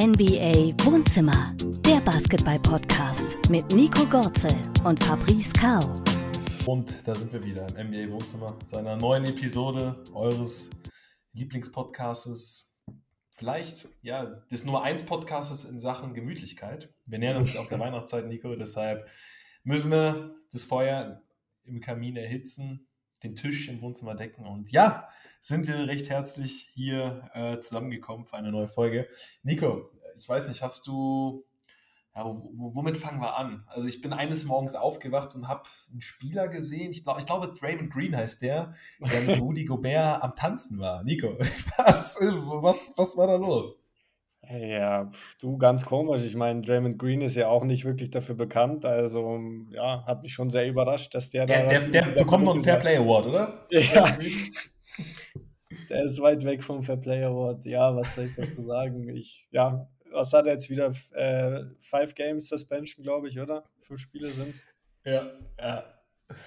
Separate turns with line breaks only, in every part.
NBA Wohnzimmer, der Basketball-Podcast mit Nico Gorzel und Fabrice Kau.
Und da sind wir wieder im NBA Wohnzimmer zu einer neuen Episode eures Lieblingspodcasts. Vielleicht, ja, des Nummer 1 Podcasts in Sachen Gemütlichkeit. Wir nähern uns auf der Weihnachtszeit, Nico, deshalb müssen wir das Feuer im Kamin erhitzen, den Tisch im Wohnzimmer decken und ja, sind wir recht herzlich hier äh, zusammengekommen für eine neue Folge. Nico, ich weiß nicht, hast du, ja, womit fangen wir an? Also ich bin eines Morgens aufgewacht und habe einen Spieler gesehen, ich, glaub, ich glaube Draymond Green heißt der, der mit Rudy Gobert am Tanzen war. Nico, was, was, was war da los?
Ja, du, ganz komisch. Ich meine, Draymond Green ist ja auch nicht wirklich dafür bekannt. Also, ja, hat mich schon sehr überrascht, dass der,
der
da.
Der, der bekommt noch einen Fair Play Award, oder?
Ja. Der ist weit weg vom Fair Play Award. Ja, was soll ich dazu sagen? Ich, ja, was hat er jetzt wieder? Äh, Five Games Suspension, glaube ich, oder? Fünf Spiele sind.
Ja, ja.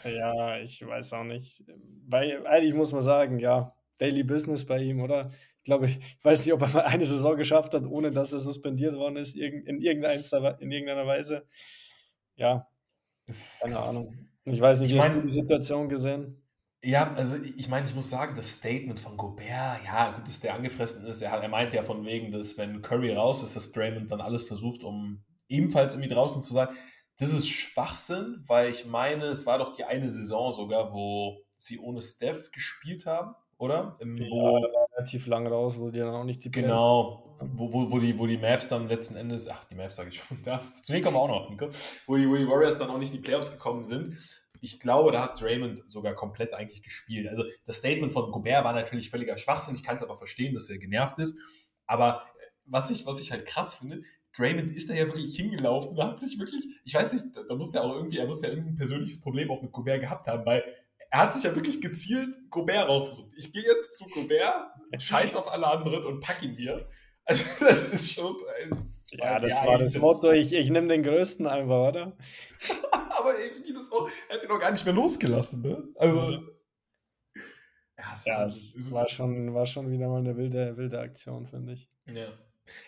Ja, ich weiß auch nicht. Weil, eigentlich muss man sagen, ja, Daily Business bei ihm, oder? Ich glaube, ich weiß nicht, ob er mal eine Saison geschafft hat, ohne dass er suspendiert worden ist, in, irgendeiner, in irgendeiner Weise. Ja, keine. Ahnung. Ich weiß nicht, wie ich mein, hast du die Situation gesehen?
Ja, also ich meine, ich muss sagen, das Statement von Gobert, ja, gut, dass der angefressen ist. Er, er meinte ja von wegen, dass wenn Curry raus ist, dass Draymond dann alles versucht, um ebenfalls irgendwie draußen zu sein. Das ist Schwachsinn, weil ich meine, es war doch die eine Saison sogar, wo sie ohne Steph gespielt haben oder?
Im, wo, ja, relativ lang raus, wo die dann auch nicht die
Genau, wo, wo, wo, die, wo die Mavs dann letzten Endes, ach, die Mavs sage ich schon, da, zu denen kommen wir auch noch, Nico, wo die, wo die Warriors dann auch nicht in die Playoffs gekommen sind. Ich glaube, da hat Draymond sogar komplett eigentlich gespielt. Also das Statement von Gobert war natürlich völliger Schwachsinn. Ich kann es aber verstehen, dass er genervt ist. Aber äh, was ich, was ich halt krass finde, Draymond ist da ja wirklich hingelaufen, da hat sich wirklich, ich weiß nicht, da muss ja auch irgendwie, er muss ja irgendein persönliches Problem auch mit Gobert gehabt haben, weil er hat sich ja wirklich gezielt Gobert rausgesucht. Ich gehe jetzt zu Gobert, scheiß auf alle anderen und pack ihn hier. Also das ist schon.
Äh, ja, das war das Motto, ich, ich nehme den größten einfach, oder?
Aber irgendwie das auch, er hat ihn auch gar nicht mehr losgelassen, ne? Also.
Ja, es, ja, war, schon, war schon wieder mal eine wilde, wilde Aktion, finde ich.
Ja.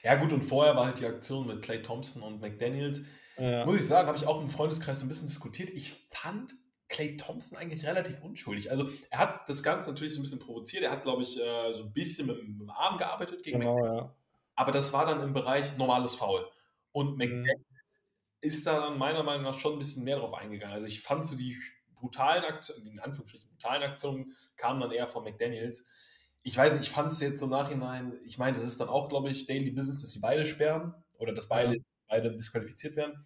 Ja, gut, und vorher war halt die Aktion mit Clay Thompson und McDaniels. Ja. Muss ich sagen, habe ich auch im Freundeskreis ein bisschen diskutiert. Ich fand Clay Thompson eigentlich relativ unschuldig. Also er hat das Ganze natürlich so ein bisschen provoziert. Er hat, glaube ich, äh, so ein bisschen mit, mit, dem Arm gearbeitet gegen genau, McDaniels. Ja. Aber das war dann im Bereich normales Foul. Und mhm. McDaniels mhm. Ist da dann meiner Meinung nach schon ein bisschen mehr drauf eingegangen. Also ich fand so die brutalen Aktionen, in Anführungsstrichen brutalen Aktionen, kamen dann eher von McDaniels. Ich weiß nicht, ich fand es jetzt im Nachhinein, ich meine, das ist dann auch, glaube ich, Daily Business, dass sie beide sperren oder dass beide, beide disqualifiziert werden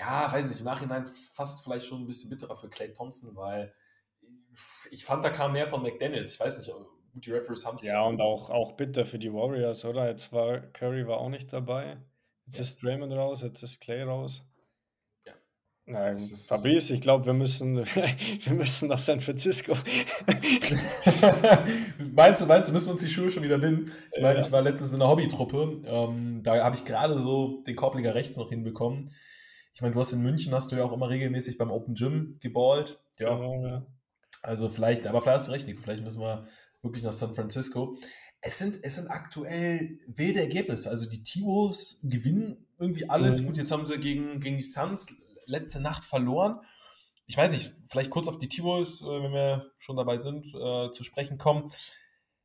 ja, weiß nicht, im Nachhinein fast vielleicht schon ein bisschen bitterer für Clay Thompson, weil ich fand, da kam mehr von McDaniels. Ich weiß nicht, gut, die Referees haben es.
Ja, und auch, auch bitter für die Warriors, oder? Jetzt war Curry war auch nicht dabei. Jetzt ja. ist Draymond raus, jetzt ist Clay raus. Ja. Nein, Fabrice, ich glaube, wir müssen, wir müssen nach San Francisco.
meinst du, meinst du, müssen wir uns die Schuhe schon wieder binden? Ich meine, ja. ich war letztens mit einer Hobbytruppe. Ähm, da habe ich gerade so den Korbleger rechts noch hinbekommen. Ich meine, du hast in München, hast du ja auch immer regelmäßig beim Open Gym geballt. Ja. Genau, ja. Also vielleicht, aber vielleicht hast du recht, Nico. Vielleicht müssen wir wirklich nach San Francisco. Es sind, es sind aktuell wilde Ergebnisse. Also die T-Wolves gewinnen irgendwie alles. Mhm. Gut, jetzt haben sie gegen, gegen die Suns letzte Nacht verloren. Ich weiß nicht, vielleicht kurz auf die T-Wolves, äh, wenn wir schon dabei sind, äh, zu sprechen kommen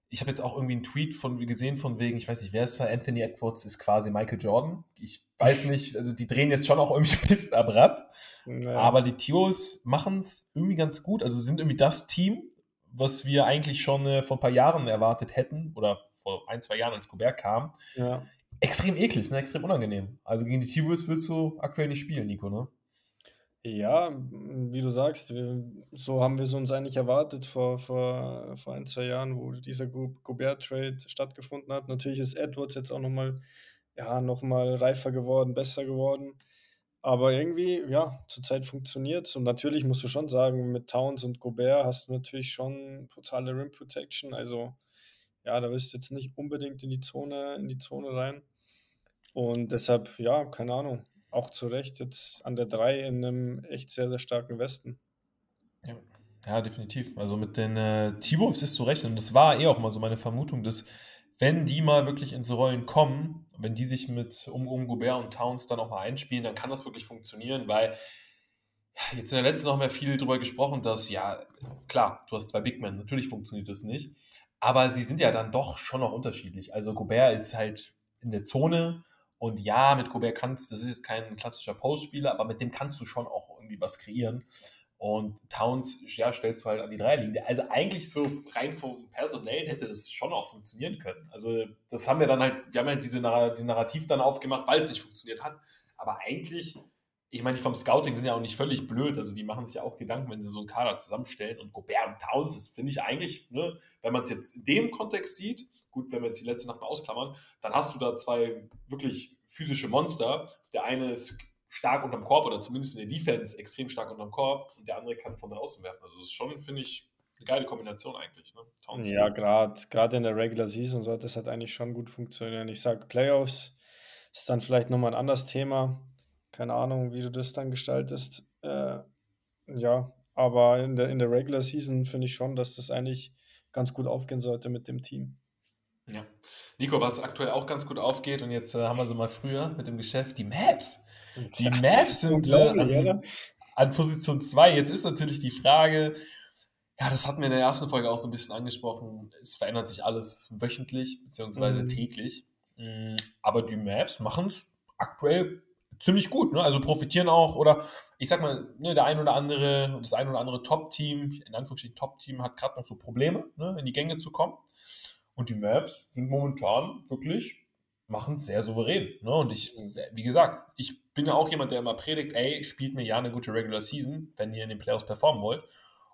ich habe jetzt auch irgendwie einen Tweet von gesehen von wegen, ich weiß nicht, wer es war, Anthony Edwards ist quasi Michael Jordan. Ich weiß nicht, also die drehen jetzt schon auch irgendwie ein bisschen am Rad, naja. aber die Tios machen es irgendwie ganz gut. Also sind irgendwie das Team, was wir eigentlich schon äh, vor ein paar Jahren erwartet hätten oder vor ein, zwei Jahren, als Gobert kam. Ja. Extrem eklig, ne? extrem unangenehm. Also gegen die T-Wolves willst du aktuell nicht spielen, Nico, ne?
Ja, wie du sagst, so haben wir es uns eigentlich erwartet vor, vor, vor ein, zwei Jahren, wo dieser Gobert-Trade stattgefunden hat. Natürlich ist Edwards jetzt auch nochmal ja, noch reifer geworden, besser geworden. Aber irgendwie, ja, zurzeit funktioniert es. Und natürlich musst du schon sagen, mit Towns und Gobert hast du natürlich schon totale Rim Protection. Also, ja, da wirst du jetzt nicht unbedingt in die Zone, in die Zone rein. Und deshalb, ja, keine Ahnung auch zu Recht jetzt an der 3 in einem echt sehr, sehr starken Westen.
Ja, ja definitiv. Also mit den äh, T-Wolves ist zu recht. Und das war eh auch mal so meine Vermutung, dass wenn die mal wirklich ins Rollen kommen, wenn die sich mit um, um Gobert und Towns dann auch mal einspielen, dann kann das wirklich funktionieren, weil jetzt in der letzten haben wir viel darüber gesprochen, dass ja, klar, du hast zwei Big Men, natürlich funktioniert das nicht, aber sie sind ja dann doch schon noch unterschiedlich. Also Gobert ist halt in der Zone und ja, mit Gobert kannst das ist jetzt kein klassischer Postspieler, aber mit dem kannst du schon auch irgendwie was kreieren. Und Towns, ja, stellst du halt an die Dreierlinie. Also eigentlich so rein vom Personellen hätte das schon auch funktionieren können. Also das haben wir dann halt, wir haben halt diese, diese Narrativ dann aufgemacht, weil es nicht funktioniert hat. Aber eigentlich, ich meine, die vom Scouting sind ja auch nicht völlig blöd. Also die machen sich ja auch Gedanken, wenn sie so einen Kader zusammenstellen. Und Gobert und Towns, das finde ich eigentlich, ne, wenn man es jetzt in dem Kontext sieht, gut, wenn wir jetzt die letzte Nacht mal ausklammern, dann hast du da zwei wirklich physische Monster. Der eine ist stark unterm Korb oder zumindest in der Defense extrem stark unterm Korb und der andere kann von draußen werfen. Also das ist schon, finde ich, eine geile Kombination eigentlich. Ne?
Ja, gerade in der Regular Season sollte das halt eigentlich schon gut funktionieren. Ich sage, Playoffs ist dann vielleicht nochmal ein anderes Thema. Keine Ahnung, wie du das dann gestaltest. Äh, ja, aber in der, in der Regular Season finde ich schon, dass das eigentlich ganz gut aufgehen sollte mit dem Team.
Ja. Nico, was aktuell auch ganz gut aufgeht und jetzt äh, haben wir so mal früher mit dem Geschäft, die Maps. Die Mavs sind äh, an, an, Position 2. Jetzt ist natürlich die Frage, ja, das hatten wir in der ersten Folge auch so ein bisschen angesprochen. Es verändert sich alles wöchentlich beziehungsweise mhm. täglich. Mm, aber die Mavs machen es aktuell ziemlich gut. Ne? Also profitieren auch, oder ich sag mal, ne, der ein oder andere, das ein oder andere Top-Team, in Anführungsstrichen Top-Team, hat gerade noch so Probleme, ne, in die Gänge zu kommen. Und die Mavs sind momentan wirklich machen es sehr souverän. Ne? Und ich, wie gesagt, ich bin ja auch jemand, der immer predigt, ey, spielt mir ja eine gute Regular Season, wenn ihr in den Playoffs performen wollt.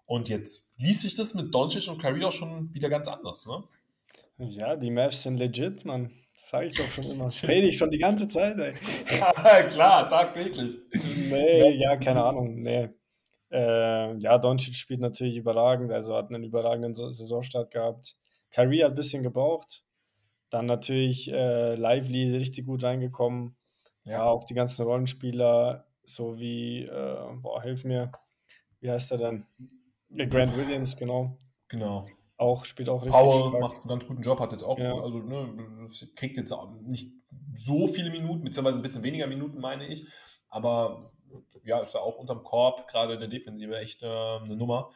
Und jetzt liest sich das mit Doncic und Curry auch schon wieder ganz anders, ne?
Ja, die Mavs sind legit, man. Sag ich doch schon immer. Das rede ich schon die ganze Zeit, ey.
Klar, tagtäglich.
Nee, ja, keine Ahnung, nee. Äh, ja, Doncic spielt natürlich überragend, also hat einen überragenden Saisonstart gehabt. Kyrie hat ein bisschen gebraucht, dann natürlich äh, Lively richtig gut reingekommen. Ja. auch die ganzen Rollenspieler, so wie, äh, boah, hilf mir, wie heißt er denn? Der Grant Williams, genau.
Genau.
Auch spielt auch
richtig. Powell macht einen ganz guten Job, hat jetzt auch, ja. also ne, kriegt jetzt nicht so viele Minuten, beziehungsweise ein bisschen weniger Minuten, meine ich. Aber ja, ist ja auch unterm Korb, gerade in der Defensive, echt äh, eine Nummer.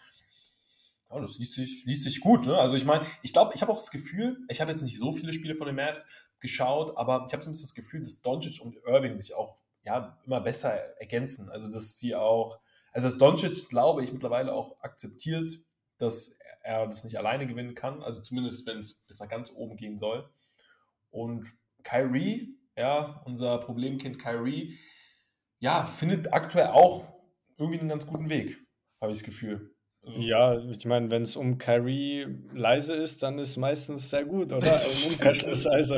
Ja, das liest sich, liest sich gut. Ne? Also ich meine, ich glaube, ich habe auch das Gefühl, ich habe jetzt nicht so viele Spiele von den Mavs geschaut, aber ich habe bisschen das Gefühl, dass Doncic und Irving sich auch ja, immer besser ergänzen. Also dass sie auch, also dass Doncic, glaube ich, mittlerweile auch akzeptiert, dass er das nicht alleine gewinnen kann. Also zumindest, wenn es bis nach ganz oben gehen soll. Und Kyrie, ja, unser Problemkind Kyrie, ja, findet aktuell auch irgendwie einen ganz guten Weg, habe ich das Gefühl.
Ja, ich meine, wenn es um Kyrie leise ist, dann ist meistens sehr gut, oder? Im Umkehrschluss, also.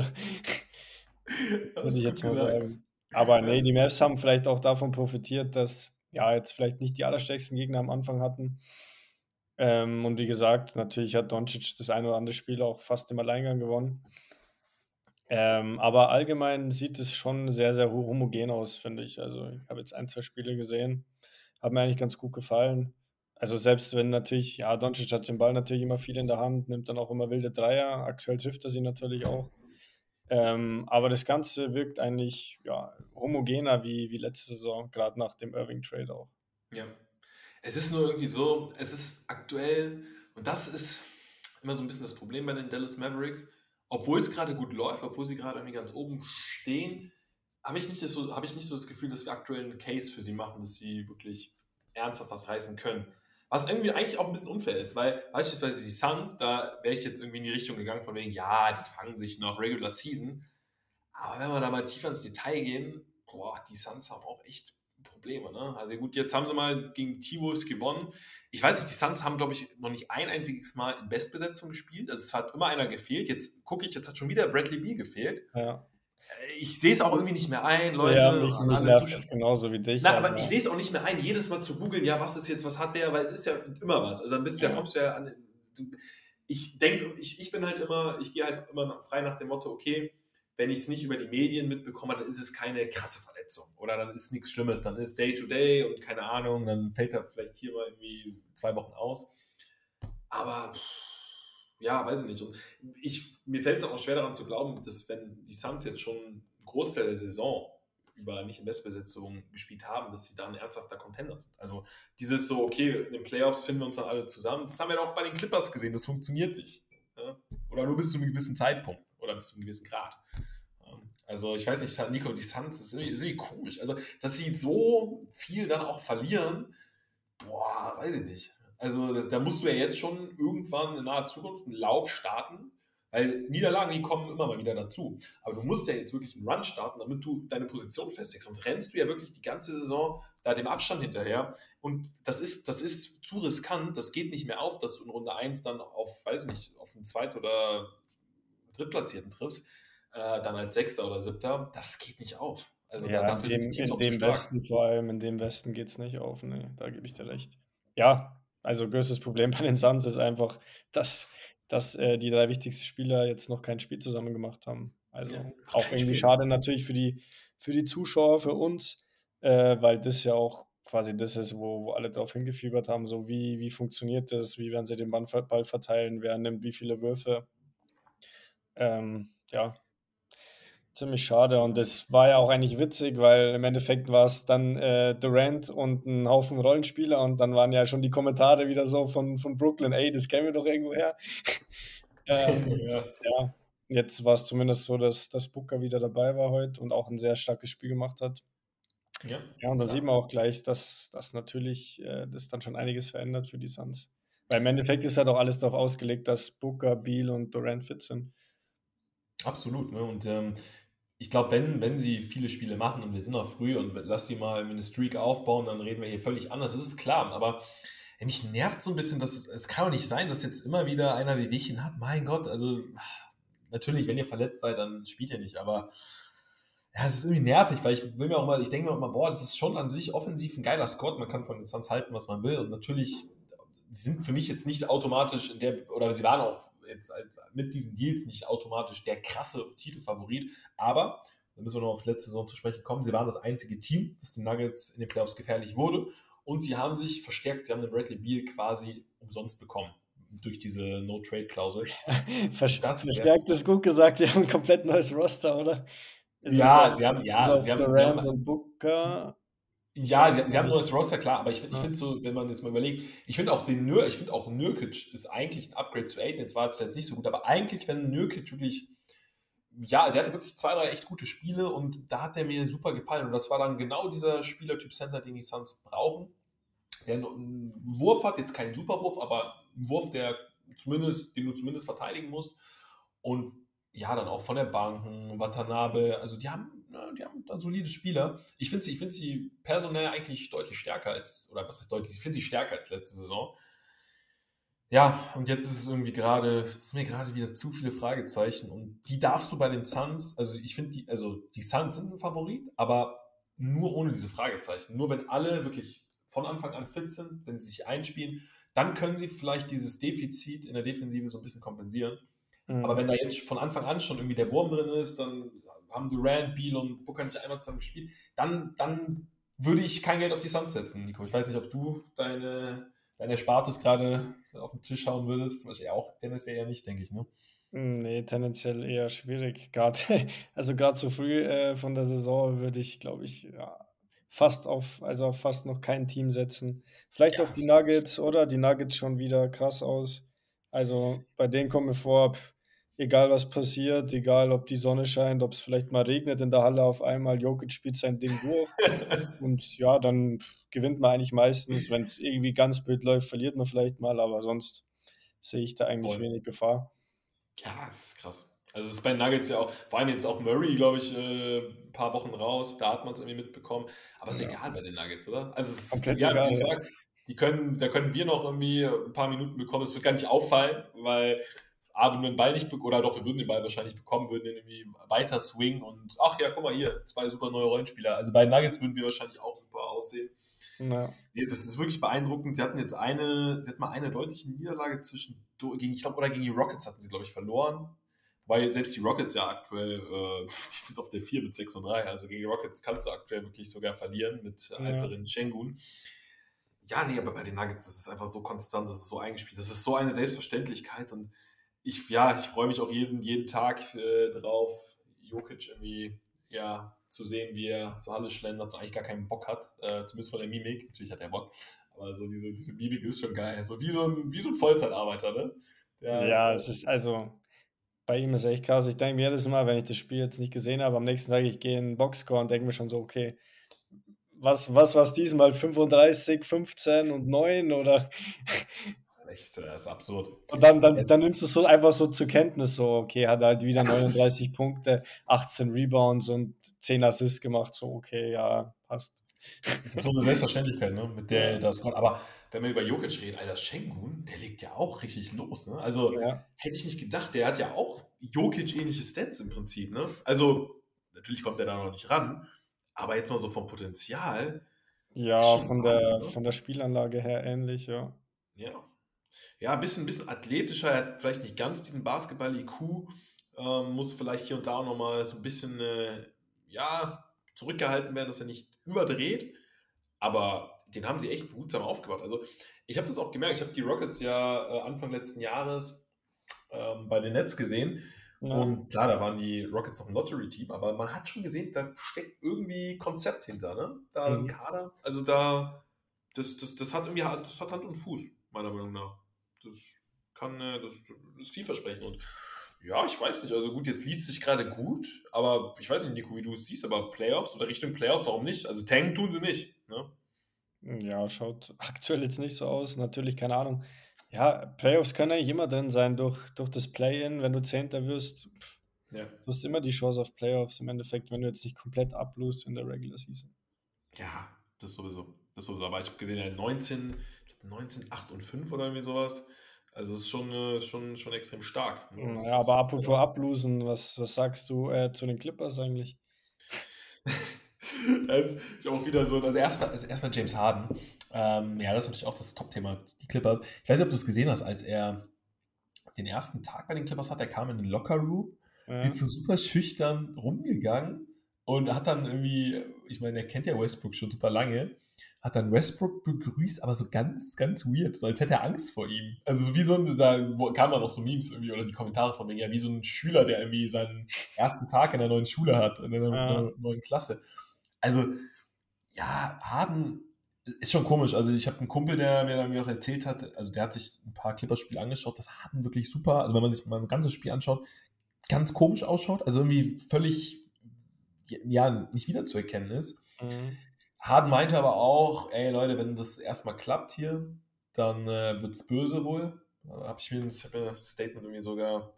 Würde ich jetzt mal sagen. Aber nee, die Maps haben vielleicht auch davon profitiert, dass ja jetzt vielleicht nicht die allerstärksten Gegner am Anfang hatten. Ähm, und wie gesagt, natürlich hat Doncic das ein oder andere Spiel auch fast im Alleingang gewonnen. Ähm, aber allgemein sieht es schon sehr, sehr homogen aus, finde ich. Also ich habe jetzt ein, zwei Spiele gesehen, haben mir eigentlich ganz gut gefallen. Also selbst wenn natürlich, ja, Doncic hat den Ball natürlich immer viel in der Hand, nimmt dann auch immer wilde Dreier. Aktuell trifft er sie natürlich auch. Ähm, aber das Ganze wirkt eigentlich ja, homogener wie, wie letzte Saison, gerade nach dem Irving-Trade auch.
Ja. Es ist nur irgendwie so, es ist aktuell, und das ist immer so ein bisschen das Problem bei den Dallas Mavericks, obwohl es gerade gut läuft, obwohl sie gerade irgendwie ganz oben stehen, habe ich, nicht so, hab ich nicht so das Gefühl, dass wir aktuell einen Case für sie machen, dass sie wirklich ernsthaft was reißen können. Was irgendwie eigentlich auch ein bisschen unfair ist, weil beispielsweise die Suns, da wäre ich jetzt irgendwie in die Richtung gegangen, von wegen, ja, die fangen sich noch Regular Season. Aber wenn wir da mal tiefer ins Detail gehen, boah, die Suns haben auch echt Probleme. Ne? Also gut, jetzt haben sie mal gegen T-Wolves gewonnen. Ich weiß nicht, die Suns haben, glaube ich, noch nicht ein einziges Mal in Bestbesetzung gespielt. Also es hat immer einer gefehlt. Jetzt gucke ich, jetzt hat schon wieder Bradley B gefehlt. Ja ich sehe es auch irgendwie nicht mehr ein, Leute. Ja, mich, mich
nervt genauso wie dich.
Na, aber ja. ich sehe es auch nicht mehr ein, jedes Mal zu googeln, ja, was ist jetzt, was hat der, weil es ist ja immer was. Also ein bisschen, ja. kommst du ja an. Ich denke, ich, ich bin halt immer, ich gehe halt immer frei nach dem Motto, okay, wenn ich es nicht über die Medien mitbekomme, dann ist es keine krasse Verletzung. Oder dann ist es nichts Schlimmes, dann ist Day to Day und keine Ahnung, dann fällt er vielleicht hier mal irgendwie zwei Wochen aus. Aber ja, weiß ich nicht. Und ich, mir fällt es auch schwer daran zu glauben, dass wenn die Suns jetzt schon einen Großteil der Saison über nicht in Bestbesetzung gespielt haben, dass sie dann ein ernsthafter Contender sind. Also dieses so, okay, in den Playoffs finden wir uns dann alle zusammen. Das haben wir doch bei den Clippers gesehen, das funktioniert nicht. Oder nur bis zu einem gewissen Zeitpunkt oder bis zu einem gewissen Grad. Also ich weiß nicht, Nico, die Suns, ist irgendwie, ist irgendwie komisch. Also, dass sie so viel dann auch verlieren, boah, weiß ich nicht. Also das, da musst du ja jetzt schon irgendwann in naher Zukunft einen Lauf starten, weil Niederlagen, die kommen immer mal wieder dazu. Aber du musst ja jetzt wirklich einen Run starten, damit du deine Position festigst. Sonst rennst du ja wirklich die ganze Saison da dem Abstand hinterher. Und das ist, das ist zu riskant. Das geht nicht mehr auf, dass du in Runde 1 dann auf, weiß nicht, auf einen Zweit- oder Drittplatzierten triffst, äh, dann als Sechster oder Siebter. Das geht nicht auf.
Also ja, da, dafür in dem, sind die Teams in dem Westen vor allem, in dem Westen geht es nicht auf. Nee, da gebe ich dir recht. Ja, also größtes Problem bei den Suns ist einfach, dass, dass äh, die drei wichtigsten Spieler jetzt noch kein Spiel zusammen gemacht haben. Also ja, auch irgendwie Spiel. schade natürlich für die, für die Zuschauer, für uns, äh, weil das ja auch quasi das ist, wo, wo alle darauf hingefiebert haben, so wie, wie funktioniert das, wie werden sie den Ball verteilen, wer nimmt wie viele Würfe. Ähm, ja, ziemlich schade. Und das war ja auch eigentlich witzig, weil im Endeffekt war es dann äh, Durant und ein Haufen Rollenspieler und dann waren ja schon die Kommentare wieder so von, von Brooklyn, ey, das kennen wir doch irgendwo her. ähm, ja. ja. jetzt war es zumindest so, dass, dass Booker wieder dabei war heute und auch ein sehr starkes Spiel gemacht hat. Ja, ja und da sieht man auch gleich, dass das natürlich äh, das dann schon einiges verändert für die Suns. Weil im Endeffekt ist ja doch alles darauf ausgelegt, dass Booker, Beal und Durant fit sind.
Absolut. Ne? Und ähm, ich glaube, wenn, wenn sie viele Spiele machen und wir sind noch früh und lass sie mal eine Streak aufbauen, dann reden wir hier völlig anders. Das ist klar. Aber mich nervt so ein bisschen, dass es, es kann doch nicht sein, dass jetzt immer wieder einer Wehwehchen hat. Mein Gott, also natürlich, wenn ihr verletzt seid, dann spielt ihr nicht. Aber ja, es ist irgendwie nervig, weil ich will mir auch mal, ich denke mir auch mal, boah, das ist schon an sich offensiv ein geiler Squad. Man kann von den Suns halten, was man will. Und natürlich sind für mich jetzt nicht automatisch in der, oder sie waren auch jetzt halt mit diesen Deals nicht automatisch der krasse Titelfavorit, aber da müssen wir noch auf die letzte Saison zu sprechen kommen. Sie waren das einzige Team, das den Nuggets in den Playoffs gefährlich wurde und sie haben sich verstärkt, sie haben den Bradley Beal quasi umsonst bekommen durch diese No-Trade-Klausel.
Verstärkt ist gut gesagt, die haben ein komplett neues Roster, oder?
Ja, sie haben, ja, sie haben, sie haben, Booker, ja, sie, sie haben nur das Roster, klar, aber ich, ich finde so, wenn man jetzt mal überlegt, ich finde auch den Nür, ich finde auch Nürkic ist eigentlich ein Upgrade zu Aiden. Jetzt war es jetzt nicht so gut, aber eigentlich, wenn Nürkic wirklich, ja, der hatte wirklich zwei, drei echt gute Spiele und da hat der mir super gefallen. Und das war dann genau dieser Spielertyp Center, den die Suns brauchen. Der einen Wurf hat, jetzt keinen Superwurf, aber einen Wurf, der zumindest, den du zumindest verteidigen musst. Und ja, dann auch von der Bank, Watanabe, also die haben die haben dann solide Spieler. Ich finde sie, find sie personell eigentlich deutlich stärker als, oder was heißt deutlich, ich finde sie stärker als letzte Saison. Ja, und jetzt ist es irgendwie gerade, es ist mir gerade wieder zu viele Fragezeichen und die darfst du bei den Suns, also ich finde die, also die Suns sind ein Favorit, aber nur ohne diese Fragezeichen. Nur wenn alle wirklich von Anfang an fit sind, wenn sie sich einspielen, dann können sie vielleicht dieses Defizit in der Defensive so ein bisschen kompensieren. Mhm. Aber wenn da jetzt von Anfang an schon irgendwie der Wurm drin ist, dann haben Durant, Beal und Booker nicht einmal zusammen gespielt, dann, dann würde ich kein Geld auf die Suns setzen, Nico. Ich weiß nicht, ob du deine, deine Erspartes gerade auf den Tisch hauen würdest. Was ja auch tendenziell ja nicht, denke ich, ne?
Hm, nee, tendenziell eher schwierig. Gerade, also gerade zu früh äh, von der Saison würde ich, glaube ich, ja, fast auf, also auf fast noch kein Team setzen. Vielleicht ja, auf die Nuggets oder die Nuggets schon wieder krass aus. Also bei denen kommen wir vor, pff, egal was passiert, egal ob die Sonne scheint, ob es vielleicht mal regnet in der Halle auf einmal, Jokic spielt sein Ding durch. und ja, dann gewinnt man eigentlich meistens. Wenn es irgendwie ganz blöd läuft, verliert man vielleicht mal, aber sonst sehe ich da eigentlich Voll. wenig Gefahr.
Ja, das ist krass. Also es ist bei Nuggets ja auch, vor allem jetzt auch Murray, glaube ich, äh, ein paar Wochen raus, da hat man es irgendwie mitbekommen. Aber es ist ja. egal bei den Nuggets, oder? Also es ist, ja, egal, wie du ja. sagst, die können, da können wir noch irgendwie ein paar Minuten bekommen. Es wird gar nicht auffallen, weil A, würden wir den Ball nicht bekommen, oder doch, wir würden den Ball wahrscheinlich bekommen, würden den irgendwie weiter swingen und ach ja, guck mal hier, zwei super neue Rollenspieler. Also bei Nuggets würden wir wahrscheinlich auch super aussehen. Ja. Nee, es ist wirklich beeindruckend. Sie hatten jetzt eine, sie hatten mal eine deutliche Niederlage zwischen, gegen, ich glaube, oder gegen die Rockets hatten sie, glaube ich, verloren. Weil selbst die Rockets ja aktuell, äh, die sind auf der 4 mit 6 und 3. Also gegen die Rockets kannst du aktuell wirklich sogar verlieren mit ja. Alperin Schengun. Ja, nee, aber bei den Nuggets ist es einfach so konstant, das ist so eingespielt. Das ist so eine Selbstverständlichkeit und ich, ja, ich freue mich auch jeden, jeden Tag äh, drauf, Jokic irgendwie ja, zu sehen, wie er zur Halle schlendert und eigentlich gar keinen Bock hat, äh, zumindest von der Mimik. Natürlich hat er Bock, aber so diese, diese Mimik ist schon geil. So wie so ein, wie so ein Vollzeitarbeiter, ne?
Der, ja, es ist also, bei ihm ist echt krass. Ich denke mir jedes Mal, wenn ich das Spiel jetzt nicht gesehen habe, am nächsten Tag, ich gehe in den Boxscore und denke mir schon so, okay, was, was war es diesmal? 35, 15 und 9 oder?
Echt, das ist absurd.
Und dann, dann, dann nimmst du es so einfach so zur Kenntnis, so, okay, hat halt wieder 39 Punkte, 18 Rebounds und 10 Assists gemacht, so, okay, ja, passt.
Das ist so eine Selbstverständlichkeit, ne, mit der das kommt. Aber wenn man über Jokic redet, Alter, Schengen, der legt ja auch richtig los, ne? Also, ja. hätte ich nicht gedacht, der hat ja auch Jokic-ähnliche Stats im Prinzip, ne? Also, natürlich kommt er da noch nicht ran, aber jetzt mal so vom Potenzial.
Ja, von der, Wahnsinn, ne? von der Spielanlage her ähnlich, ja.
Ja. Ja, ein bisschen, ein bisschen athletischer, er hat vielleicht nicht ganz diesen Basketball-IQ, ähm, muss vielleicht hier und da nochmal so ein bisschen, äh, ja, zurückgehalten werden, dass er nicht überdreht, aber den haben sie echt behutsam aufgebaut. Also, ich habe das auch gemerkt, ich habe die Rockets ja äh, Anfang letzten Jahres ähm, bei den Nets gesehen ja. Und klar, da waren die Rockets noch ein Lottery-Team, aber man hat schon gesehen, da steckt irgendwie Konzept hinter, ne? Da mhm. im Kader. Also da, das, das, das hat irgendwie das hat Hand und Fuß, meiner Meinung nach. Das kann, äh, das, das ist vielversprechend. Und ja, ich weiß nicht. Also gut, jetzt liest sich gerade gut, aber ich weiß nicht, Nico, wie du es siehst, aber Playoffs oder Richtung Playoffs, warum nicht? Also Tank tun sie nicht. Ne?
Ja, schaut aktuell jetzt nicht so aus. Natürlich, keine Ahnung. Ja, Playoffs können eigentlich immer drin sein durch, durch das Play-In. Wenn du Zehnter wirst, ja. du hast immer die Chance auf Playoffs im Endeffekt, wenn du jetzt nicht komplett ablust in der Regular Season.
Ja, das sowieso. Das sowieso. Aber ich habe gesehen, ja, 19, 19, 8 und 5 oder irgendwie sowas. Also es ist schon, äh, schon, schon extrem stark.
Ne? Ja, aber apropos ablosen, was, was sagst du äh, zu den Clippers eigentlich?
das ist auch wieder so, also erstmal, also erstmal James Harden. Ähm, ja, das ist natürlich auch das Top-Thema, die Clippers. Ich weiß nicht, ob du es gesehen hast, als er den ersten Tag bei den Clippers hat, er kam in den Locker-Room, ja. ist so super schüchtern rumgegangen und hat dann irgendwie, ich meine, er kennt ja Westbrook schon super lange, hat dann Westbrook begrüßt, aber so ganz, ganz weird, so als hätte er Angst vor ihm. Also so wie so ein, da kamen dann noch so Memes irgendwie oder die Kommentare von mir, ja, wie so ein Schüler, der irgendwie seinen ersten Tag in der neuen Schule hat, in der, ja. neuen Klasse. Also, ja, Harden ist schon komisch. Also ich habe einen Kumpel, der mir dann auch erzählt hat, also der hat sich ein paar Clippers-Spiele angeschaut, das Harden wirklich super, also wenn man sich mal ein ganzes Spiel anschaut, ganz komisch ausschaut, also irgendwie völlig, ja, nicht wiederzuerkennen ist. Mhm. Harden meinte aber auch, ey Leute, wenn das erstmal klappt hier, dann äh, wird es böse wohl. Habe ich mir ein Statement irgendwie sogar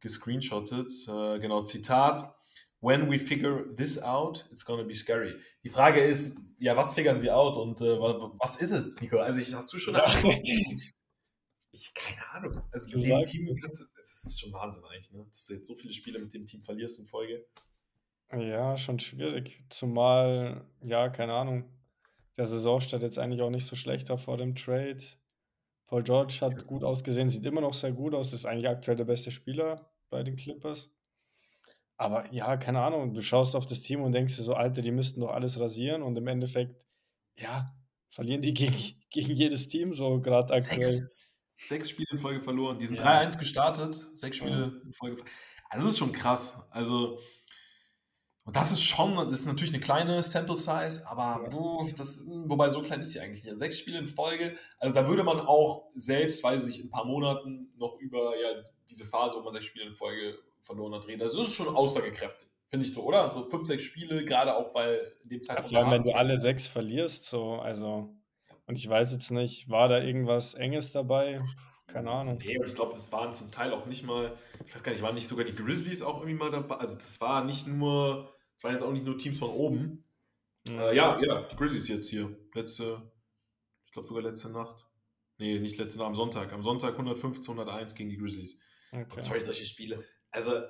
gescreenshottet. Äh, genau, Zitat when we figure this out, it's gonna be scary. Die Frage ist, ja, was figern sie out und äh, was ist es, Nico? Also ich, hast du schon eine Antwort? ich, ich, keine Ahnung. Also mit dem Team, das ist schon Wahnsinn eigentlich, ne? dass du jetzt so viele Spiele mit dem Team verlierst in Folge.
Ja, schon schwierig. Zumal, ja, keine Ahnung, der Saisonstart jetzt eigentlich auch nicht so schlechter vor dem Trade. Paul George hat gut ausgesehen, sieht immer noch sehr gut aus, ist eigentlich aktuell der beste Spieler bei den Clippers. Aber ja, keine Ahnung, du schaust auf das Team und denkst dir so, Alter, die müssten doch alles rasieren und im Endeffekt, ja, verlieren die gegen, gegen jedes Team so gerade aktuell.
Sechs, sechs Spiele in Folge verloren. Die sind ja. 3-1 gestartet, sechs Spiele ja. in Folge. Also das ist schon krass. Also, und das ist schon, das ist natürlich eine kleine Sample Size, aber boah, das, wobei so klein ist sie eigentlich nicht. Sechs Spiele in Folge, also da würde man auch selbst, weiß ich, in ein paar Monaten noch über ja, diese Phase, wo man sechs Spiele in Folge verloren hat, reden. Also das ist schon aussagekräftig, finde ich so, oder? So fünf, sechs Spiele, gerade auch, weil in dem Zeitraum.
Ja, wenn du alle sechs verlierst, so, also. Und ich weiß jetzt nicht, war da irgendwas Enges dabei? Keine Ahnung.
Nee, und ich glaube, es waren zum Teil auch nicht mal, ich weiß gar nicht, waren nicht sogar die Grizzlies auch irgendwie mal dabei. Also das war nicht nur, es waren jetzt auch nicht nur Teams von oben. Mhm. Äh, ja, ja, die Grizzlies jetzt hier. Letzte, ich glaube sogar letzte Nacht. Nee, nicht letzte Nacht, am Sonntag. Am Sonntag 115, 101 gegen die Grizzlies. Okay. Und sorry, solche Spiele. Also,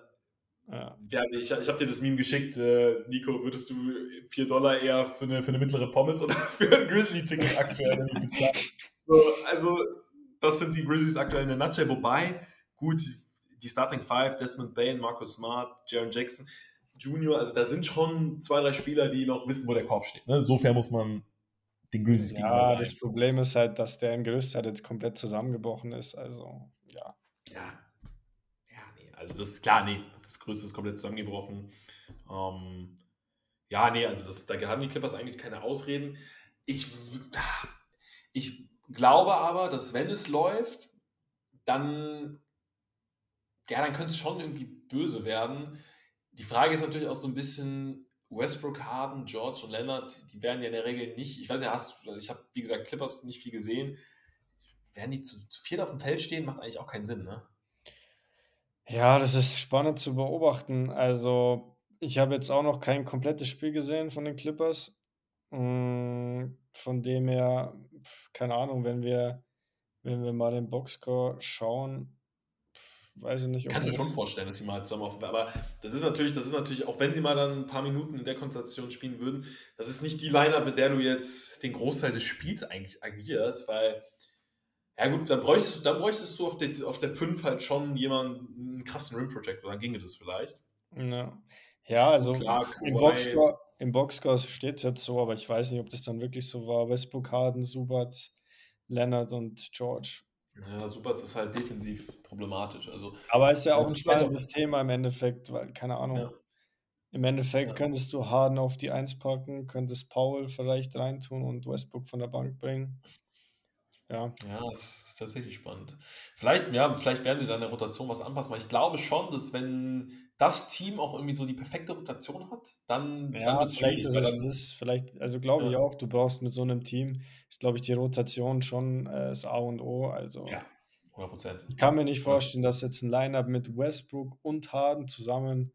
ja. Ja, ich, ich habe dir das Meme geschickt. Äh, Nico, würdest du 4 Dollar eher für eine, für eine mittlere Pommes oder für ein Grizzly-Ticket aktuell bezahlen? So, also, das sind die Grizzlies aktuell in der Nutshell. Wobei, gut, die Starting Five, Desmond Bain, Marcus Smart, Jaron Jackson, Junior, also da sind schon zwei, drei Spieler, die noch wissen, wo der Korb steht. Ne? Sofern muss man den Grizzlies
ja, sein. das Problem ist halt, dass deren Gerüst halt jetzt komplett zusammengebrochen ist. Also, ja.
Ja, Also das ist klar, nee, das Größte ist komplett zusammengebrochen. Ähm, ja, nee, also das, da haben die Clippers eigentlich keine Ausreden. Ich, ich glaube aber, dass wenn es läuft, dann, ja, dann könnte es schon irgendwie böse werden. Die Frage ist natürlich auch so ein bisschen, Westbrook, Harden, George und Leonard, die werden ja in der Regel nicht, ich weiß ja, hast, also ich habe, wie gesagt, Clippers nicht viel gesehen. Werden die zu, zu viert auf dem Feld stehen, macht eigentlich auch keinen Sinn, ne?
Ja, das ist spannend zu beobachten. Also, ich habe jetzt auch noch kein komplettes Spiel gesehen von den Clippers. Hm, von dem her, keine Ahnung, wenn wir wenn wir mal den Boxscore schauen, weiß ich nicht,
ob Kannst du schon vorstellen, dass sie mal zusammen auf aber das ist natürlich, das ist natürlich, auch wenn sie mal dann ein paar Minuten in der Konstellation spielen würden, das ist nicht die Line-Up, mit der du jetzt den Großteil des Spiels eigentlich agierst, weil ja gut, dann bräuchtest du, dann bräuchtest du auf der, auf der 5 halt schon jemanden, einen krassen Rim Protector, dann ginge das vielleicht.
Ja, ja also Klar, im, Boxscore, im Boxscore steht es jetzt so, aber ich weiß nicht, ob das dann wirklich so war. Westbrook, Harden, Subac, Leonard und George.
Ja, Subac ist halt defensiv problematisch. Also,
aber ist ja auch ein spannendes Thema im Endeffekt, weil, keine Ahnung, ja. im Endeffekt ja. könntest du Harden auf die 1 packen, könntest Paul vielleicht reintun und Westbrook von der Bank bringen.
Ja. Ja, das ist tatsächlich spannend. Vielleicht, ja, vielleicht werden sie dann in der Rotation was anpassen, weil ich glaube schon, dass wenn das Team auch irgendwie so die perfekte Rotation hat, dann,
ja, dann wird es vielleicht ist es das, vielleicht, also glaube ja. ich auch, du brauchst mit so einem Team, ist glaube ich die Rotation schon äh, das A und O. Also
ja, 100 Prozent.
Ich kann mir nicht vorstellen, dass jetzt ein Lineup mit Westbrook und Harden zusammen,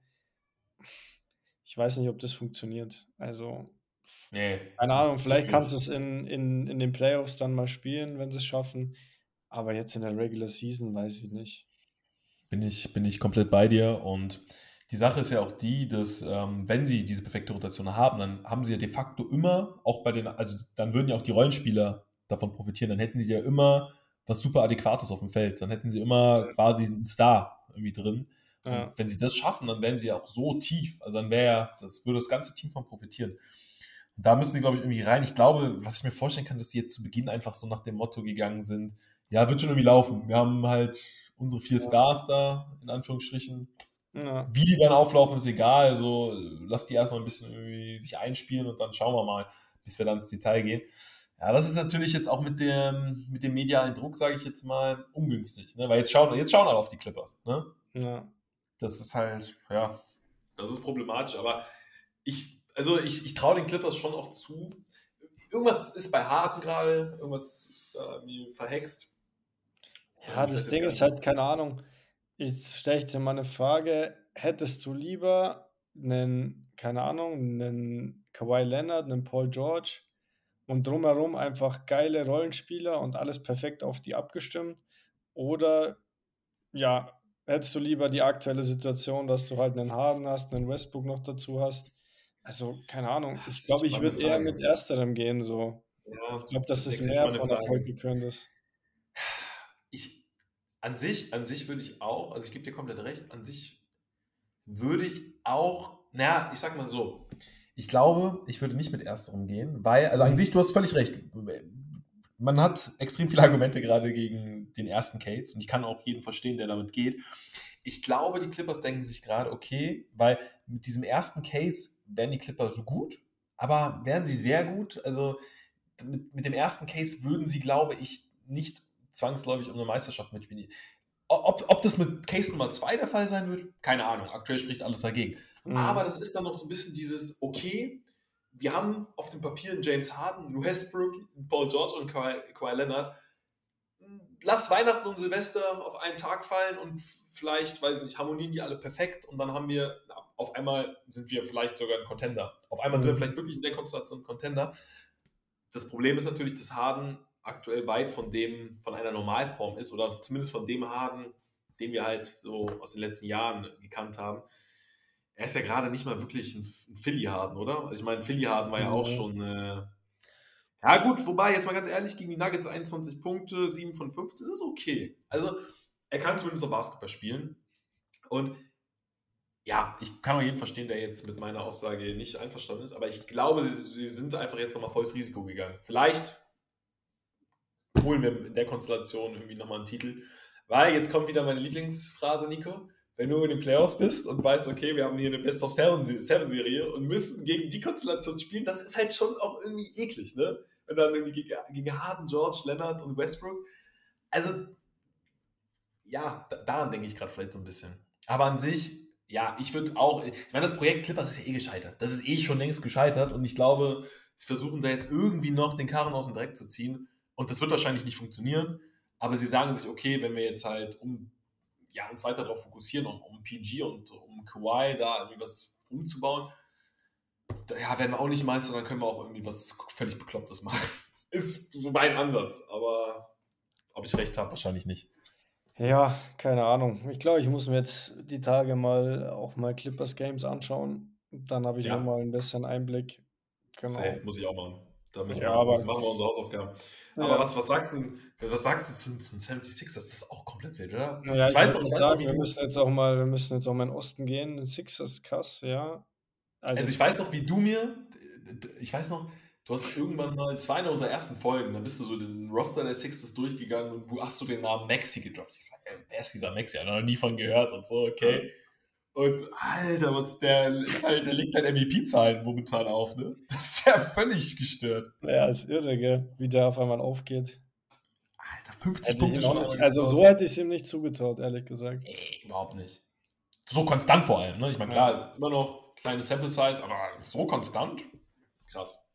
ich weiß nicht, ob das funktioniert. Also Nee, keine Ahnung, vielleicht kannst du es in, in, in den Playoffs dann mal spielen, wenn sie es schaffen. Aber jetzt in der Regular Season weiß ich nicht.
Bin ich, bin ich komplett bei dir. Und die Sache ist ja auch die, dass ähm, wenn sie diese perfekte Rotation haben, dann haben sie ja de facto immer, auch bei den, also dann würden ja auch die Rollenspieler davon profitieren. Dann hätten sie ja immer was super Adäquates auf dem Feld. Dann hätten sie immer quasi einen Star irgendwie drin. Ja. Wenn sie das schaffen, dann wären sie ja auch so tief. Also dann wäre ja, das würde das ganze Team von profitieren da müssen sie, glaube ich, irgendwie rein. Ich glaube, was ich mir vorstellen kann, dass sie jetzt zu Beginn einfach so nach dem Motto gegangen sind, ja, wird schon irgendwie laufen. Wir haben halt unsere vier Stars da, in Anführungsstrichen. Ja. Wie die dann auflaufen, ist egal. Also lass die erstmal ein bisschen irgendwie sich einspielen und dann schauen wir mal, bis wir dann ins Detail gehen. Ja, das ist natürlich jetzt auch mit dem, mit dem medialen Druck, sage ich jetzt mal, ungünstig. Ne? Weil jetzt schauen, jetzt schauen alle auf die Clippers. Ne? Ja. Das ist halt, ja, das ist problematisch. Aber ich also ich, ich traue den Clippers schon auch zu. Irgendwas ist bei Harden gerade, irgendwas ist da irgendwie verhext.
Ja, das Ding ist halt, keine Ahnung. Ich stelle dir mal eine Frage: Hättest du lieber einen, keine Ahnung, einen Kawhi Leonard, einen Paul George und drumherum einfach geile Rollenspieler und alles perfekt auf die abgestimmt? Oder ja, hättest du lieber die aktuelle Situation, dass du halt einen Harden hast, einen Westbrook noch dazu hast also, keine Ahnung. Ich glaube, ich würde eher mit Ersterem gehen, so. Ja, ich glaube, dass das, das mehr von Erfolg gekrönt ist.
Ich, an sich, an sich würde ich auch, also ich gebe dir komplett recht, an sich würde ich auch, naja, ich sag mal so, ich glaube, ich würde nicht mit Ersterem gehen, weil, also an sich, du hast völlig recht. Man hat extrem viele Argumente gerade gegen den ersten Case und ich kann auch jeden verstehen, der damit geht ich glaube, die Clippers denken sich gerade, okay, weil mit diesem ersten Case wären die Clippers so gut, aber wären sie sehr gut. Also mit, mit dem ersten Case würden sie, glaube ich, nicht zwangsläufig um eine Meisterschaft mitspielen. Ob, ob das mit Case Nummer 2 der Fall sein wird, keine Ahnung. Aktuell spricht alles dagegen. Mhm. Aber das ist dann noch so ein bisschen dieses, okay, wir haben auf dem Papier einen James Harden, Westbrook, einen Paul George und Kawhi, Kawhi Leonard. Lass Weihnachten und Silvester auf einen Tag fallen und vielleicht, weiß ich nicht, harmonieren die alle perfekt und dann haben wir, auf einmal sind wir vielleicht sogar ein Contender. Auf einmal sind wir mhm. vielleicht wirklich in der Konstellation ein Contender. Das Problem ist natürlich, dass Harden aktuell weit von dem, von einer Normalform ist oder zumindest von dem Harden, den wir halt so aus den letzten Jahren gekannt haben. Er ist ja gerade nicht mal wirklich ein, ein Philly-Harden, oder? Also ich meine, Philly-Harden war ja auch schon äh, ja, gut, wobei, jetzt mal ganz ehrlich, gegen die Nuggets 21 Punkte, 7 von 15, ist okay. Also, er kann zumindest noch Basketball spielen. Und ja, ich kann auch jeden verstehen, der jetzt mit meiner Aussage nicht einverstanden ist, aber ich glaube, sie, sie sind einfach jetzt nochmal volles Risiko gegangen. Vielleicht holen wir in der Konstellation irgendwie nochmal einen Titel, weil jetzt kommt wieder meine Lieblingsphrase, Nico. wenn du in den Playoffs bist und weißt, okay, wir haben hier eine Best of Seven-Serie und müssen gegen die Konstellation spielen, das ist halt schon auch irgendwie eklig, ne? Wenn dann irgendwie gegen Harden, George, Leonard und Westbrook. Also, ja, daran denke ich gerade vielleicht so ein bisschen. Aber an sich, ja, ich würde auch, ich meine, das Projekt Clippers ist ja eh gescheitert. Das ist eh schon längst gescheitert und ich glaube, sie versuchen da jetzt irgendwie noch den Karren aus dem Dreck zu ziehen und das wird wahrscheinlich nicht funktionieren, aber sie sagen sich, okay, wenn wir jetzt halt um, ja, uns weiter darauf fokussieren, um, um PG und um Kawhi da irgendwie was umzubauen, ja, werden wir auch nicht Meister, dann können wir auch irgendwie was völlig Beklopptes machen. Ist so mein Ansatz, aber ob ich recht habe, wahrscheinlich nicht.
Ja, keine Ahnung. Ich glaube, ich muss mir jetzt die Tage mal auch mal Clippers Games anschauen. Dann habe ich ja. nochmal ein bisschen Einblick.
Genau. Safe, muss ich auch machen. Da müssen ja, wir, aber, machen wir unsere Hausaufgaben. Ja. Aber was, was sagst du, was sagst du zum 76 Das ist auch komplett wild, oder?
Ja, ich, ich weiß auch nicht, sagen, wir müssen jetzt auch mal, wir müssen jetzt auch mal in den Osten gehen. Sixers krass, ja.
Also, also ich weiß noch, wie du mir, ich weiß noch, Du hast irgendwann mal, es war eine unserer ersten Folgen, da bist du so den Roster der Sixers durchgegangen und du hast so den Namen Maxi gedroppt. Ich sag, ey, wer ist dieser Maxi? Ich habe noch nie von gehört und so, okay. Und Alter, was der ist halt, der legt halt MVP-Zahlen momentan auf, ne? Das ist ja völlig gestört.
Ja, ist irre, gell? Wie der auf einmal aufgeht.
Alter, 50 hätte Punkte schon.
Nicht, also so hätte ich es ihm nicht zugetraut, ehrlich gesagt.
Nee, überhaupt nicht. So konstant vor allem, ne? Ich meine, klar, ja. immer noch kleine Sample Size, aber so konstant? Krass.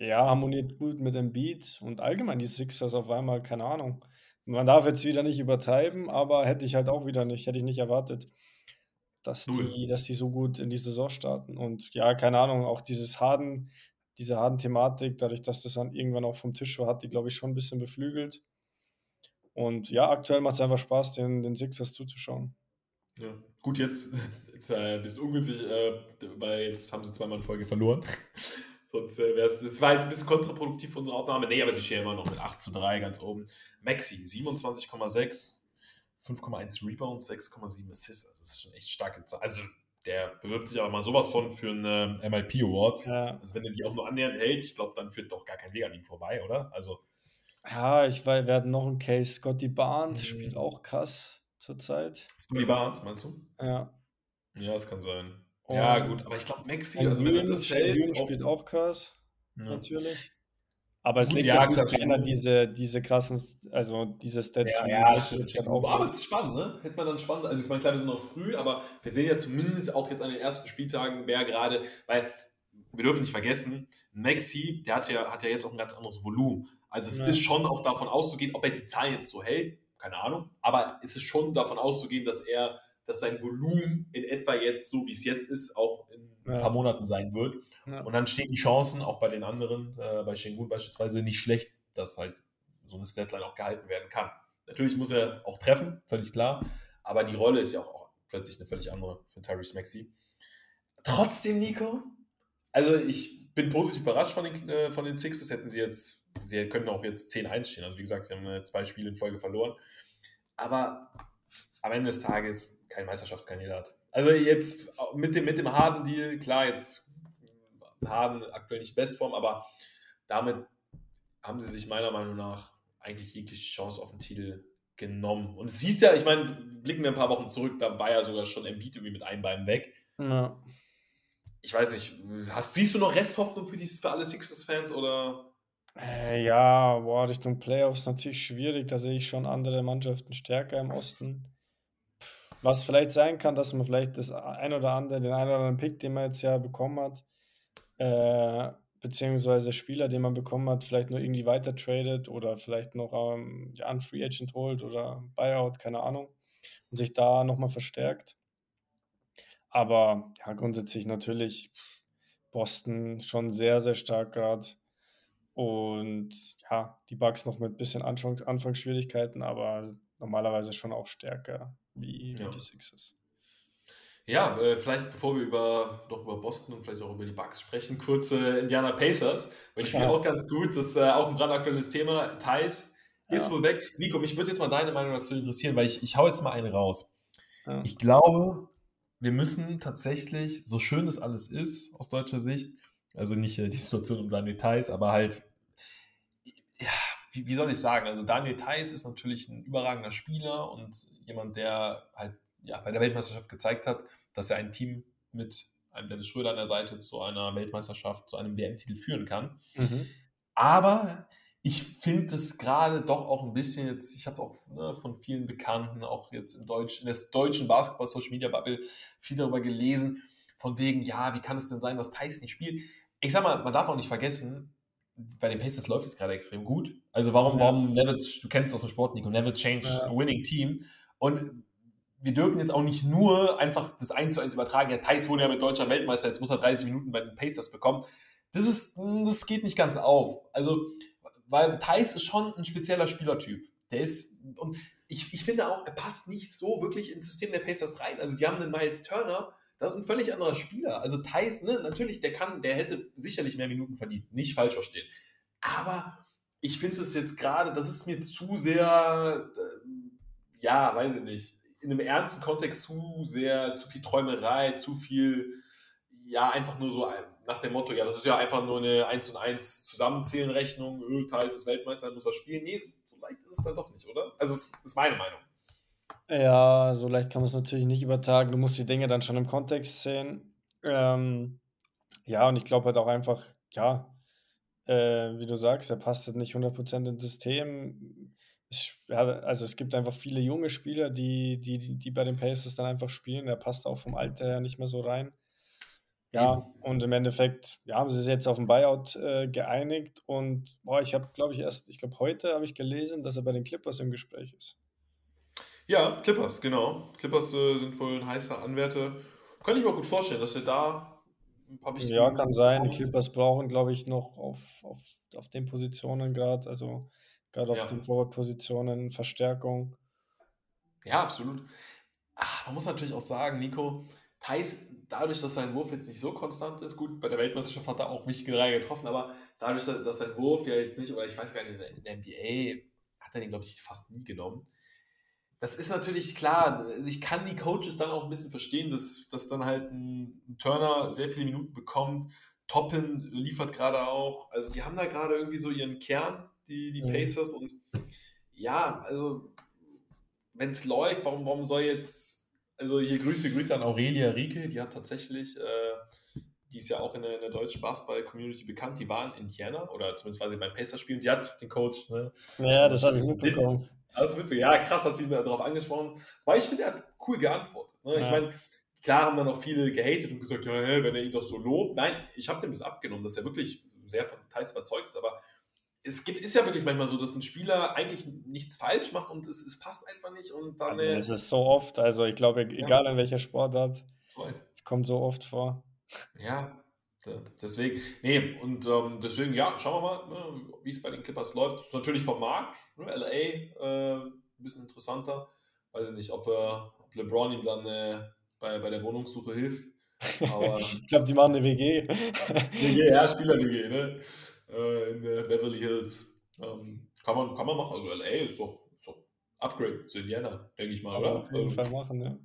Ja, harmoniert gut mit dem Beat und allgemein die Sixers auf einmal, keine Ahnung. Man darf jetzt wieder nicht übertreiben, aber hätte ich halt auch wieder nicht, hätte ich nicht erwartet, dass die, dass die so gut in die Saison starten. Und ja, keine Ahnung, auch dieses Harden, diese Harden-Thematik, dadurch, dass das dann irgendwann auch vom Tisch war, hat die, glaube ich, schon ein bisschen beflügelt. Und ja, aktuell macht es einfach Spaß, den, den Sixers zuzuschauen.
Ja, gut, jetzt, jetzt äh, ein bisschen ungünstig, äh, weil jetzt haben sie zweimal in Folge verloren. Sonst äh, wäre es. Das war jetzt ein bisschen kontraproduktiv für unsere Aufnahme. Nee, aber sie stehen immer noch mit 8 zu 3 ganz oben. Maxi 27,6, 5,1 Rebounds, 6,7 Assists. Das ist schon echt starke Zahl. Also der bewirbt sich aber mal sowas von für einen ähm, MIP Award. Ja. Also wenn er die auch nur annähernd hält, ich glaube, dann führt doch gar kein Weg an ihm vorbei, oder? Also.
Ja, ich weiß, wir hatten noch einen Case. Scotty Barnes mhm. spielt auch krass zurzeit.
Scotty Barnes, meinst du?
Ja.
Ja, das kann sein. Ja, gut, aber ich glaube, Maxi,
also wenn das hält, spielt auch krass, ja. natürlich. Aber es gut, liegt ja, klar, keiner diese, diese krassen, also diese Stats.
Ja, ja das stimmt. Aber es ist spannend, ne? Hätte man dann spannend. Also ich meine, klar, wir sind noch früh, aber wir sehen ja zumindest auch jetzt an den ersten Spieltagen, wer gerade, weil wir dürfen nicht vergessen, Maxi, der hat ja, hat ja jetzt auch ein ganz anderes Volumen. Also es ja. ist schon auch davon auszugehen, ob er die Zahlen jetzt so hält, keine Ahnung, aber es ist schon davon auszugehen, dass er dass sein Volumen in etwa jetzt, so wie es jetzt ist, auch in ja. ein paar Monaten sein wird. Ja. Und dann stehen die Chancen, auch bei den anderen, äh, bei Shengun beispielsweise, nicht schlecht, dass halt so eine Statline auch gehalten werden kann. Natürlich muss er auch treffen, völlig klar, aber die Rolle ist ja auch, auch plötzlich eine völlig andere für Tyrese Maxi. Trotzdem, Nico, also ich bin positiv überrascht von den, äh, von den Sixers, hätten sie jetzt, sie können auch jetzt 10-1 stehen, also wie gesagt, sie haben äh, zwei Spiele in Folge verloren, aber am Ende des Tages kein Meisterschaftskandidat. Also jetzt mit dem, mit dem Harden-Deal, klar, jetzt Harden aktuell nicht Bestform, aber damit haben sie sich meiner Meinung nach eigentlich jegliche Chance auf den Titel genommen. Und es hieß ja, ich meine, blicken wir ein paar Wochen zurück, da war ja sogar schon Embiid irgendwie mit einem Bein weg. Ja. Ich weiß nicht, hast, siehst du noch Resthoffnung für, dieses, für alle Sixers-Fans oder?
Äh, ja, boah, Richtung Playoffs natürlich schwierig. Da sehe ich schon andere Mannschaften stärker im Osten. Was vielleicht sein kann, dass man vielleicht das ein oder andere, den einen oder anderen Pick, den man jetzt ja bekommen hat, äh, beziehungsweise Spieler, den man bekommen hat, vielleicht nur irgendwie weiter tradet oder vielleicht noch ähm, ja, einen Free Agent holt oder Buyout, keine Ahnung, und sich da nochmal verstärkt. Aber ja, grundsätzlich natürlich Boston schon sehr, sehr stark gerade. Und ja, die Bugs noch mit ein bisschen Anfangsschwierigkeiten, aber normalerweise schon auch stärker wie, ja. die Sixers.
Ja, äh, vielleicht bevor wir über, noch über Boston und vielleicht auch über die Bucks sprechen, kurze äh, Indiana Pacers, weil ich spiele ja. auch ganz gut, das ist äh, auch ein brandaktuelles Thema. Thais ist ja. wohl weg. Nico, mich würde jetzt mal deine Meinung dazu interessieren, weil ich, ich hau jetzt mal einen raus. Ja. Ich glaube, wir müssen tatsächlich, so schön das alles ist aus deutscher Sicht, also nicht äh, die Situation um Daniel Thais, aber halt, ja, wie, wie soll ich sagen, also Daniel Theiss ist natürlich ein überragender Spieler und jemand, der halt ja, bei der Weltmeisterschaft gezeigt hat, dass er ein Team mit einem Dennis Schröder an der Seite zu einer Weltmeisterschaft, zu einem WM-Titel führen kann. Mhm. Aber ich finde es gerade doch auch ein bisschen jetzt, ich habe auch ne, von vielen Bekannten, auch jetzt im Deutsch, in der deutschen Basketball-Social-Media-Bubble viel darüber gelesen, von wegen, ja, wie kann es denn sein, dass Tyson nicht spielt? Ich sag mal, man darf auch nicht vergessen, bei den Pacers läuft es gerade extrem gut. Also warum, ja. warum never, du kennst das aus Sport, Nico, never change ja. a winning team. Und wir dürfen jetzt auch nicht nur einfach das 1 zu 1 übertragen. Ja, Thais wurde ja mit deutscher Weltmeister, jetzt muss er 30 Minuten bei den Pacers bekommen. Das ist, das geht nicht ganz auf. Also, weil Thais ist schon ein spezieller Spielertyp. Der ist, und ich, ich finde auch, er passt nicht so wirklich ins System der Pacers rein. Also, die haben einen Miles Turner, das ist ein völlig anderer Spieler. Also Thais, ne, natürlich, der kann, der hätte sicherlich mehr Minuten verdient. Nicht falsch verstehen. Aber ich finde es jetzt gerade, das ist mir zu sehr, äh, ja, weiß ich nicht, in einem ernsten Kontext zu sehr, zu viel Träumerei, zu viel, ja, einfach nur so nach dem Motto, ja, das ist ja einfach nur eine 1 und 1 Zusammenzählen-Rechnung, öh, Thais ist Weltmeister, muss er spielen. Nee, so leicht ist es dann doch nicht, oder? Also, das ist meine Meinung.
Ja, so leicht kann man es natürlich nicht übertragen. Du musst die Dinge dann schon im Kontext sehen. Ähm, ja, und ich glaube halt auch einfach, ja, äh, wie du sagst, er passt halt nicht 100% ins System. Es, ja, also es gibt einfach viele junge Spieler, die, die, die bei den Pacers dann einfach spielen. Er passt auch vom Alter her nicht mehr so rein. Ja, und im Endeffekt ja, haben sie sich jetzt auf den Buyout äh, geeinigt. Und boah, ich habe, glaube ich, erst, ich glaube, heute habe ich gelesen, dass er bei den Clippers im Gespräch ist.
Ja, Clippers, genau. Clippers äh, sind wohl ein heißer Anwärter. Kann ich mir auch gut vorstellen, dass er da
ein paar wichtige. Ja, kann sein. Die Clippers brauchen, glaube ich, noch auf, auf, auf den Positionen gerade, also gerade auf ja. den Forward-Positionen Verstärkung.
Ja, absolut. Ach, man muss natürlich auch sagen, Nico, Thais, dadurch, dass sein Wurf jetzt nicht so konstant ist, gut, bei der Weltmeisterschaft hat er auch wichtige Reihe getroffen, aber dadurch, dass sein Wurf ja jetzt nicht, oder ich weiß gar nicht, in der NBA hat er den, glaube ich, fast nie genommen das ist natürlich klar. Ich kann die Coaches dann auch ein bisschen verstehen, dass, dass dann halt ein Turner sehr viele Minuten bekommt. Toppin liefert gerade auch. Also die haben da gerade irgendwie so ihren Kern, die, die mhm. Pacers. Und ja, also wenn es läuft, warum, warum soll jetzt, also hier Grüße, Grüße an Aurelia Rieke, die hat tatsächlich, äh, die ist ja auch in der, in der deutschen Basketball-Community bekannt, die war in Indiana oder zumindest war sie beim Pacers spielen, die hat den Coach. Ne?
Ja, das habe ich mitbekommen.
Alles mitbekommen. Ja, krass hat sie mir darauf angesprochen. Weil ich finde, er hat cool geantwortet. Ne? Ja. Ich meine, klar haben dann auch viele gehatet und gesagt, ja, hey, wenn er ihn doch so lobt. Nein, ich habe dem das abgenommen, dass er wirklich sehr von Details überzeugt ist. Aber es gibt, ist ja wirklich manchmal so, dass ein Spieler eigentlich nichts falsch macht und es, es passt einfach nicht. Und dann,
also, das ist so oft. Also ich glaube, egal ja. in welcher Sportart, es kommt so oft vor.
Ja, Deswegen, nee, und ähm, deswegen, ja, schauen wir mal, ne, wie es bei den Clippers läuft. Das ist natürlich vom Markt, ne, LA, äh, ein bisschen interessanter. Weiß ich nicht, ob, äh, ob LeBron ihm dann äh, bei, bei der Wohnungssuche hilft.
Aber, ich glaube, die machen eine WG.
WG, ja, Spieler-WG, ne? Äh, in äh, Beverly Hills. Ähm, kann, man, kann man machen. Also LA ist doch, ist doch Upgrade zu Indiana, denke ich mal, oder?
Auf jeden ähm, Fall machen, ja.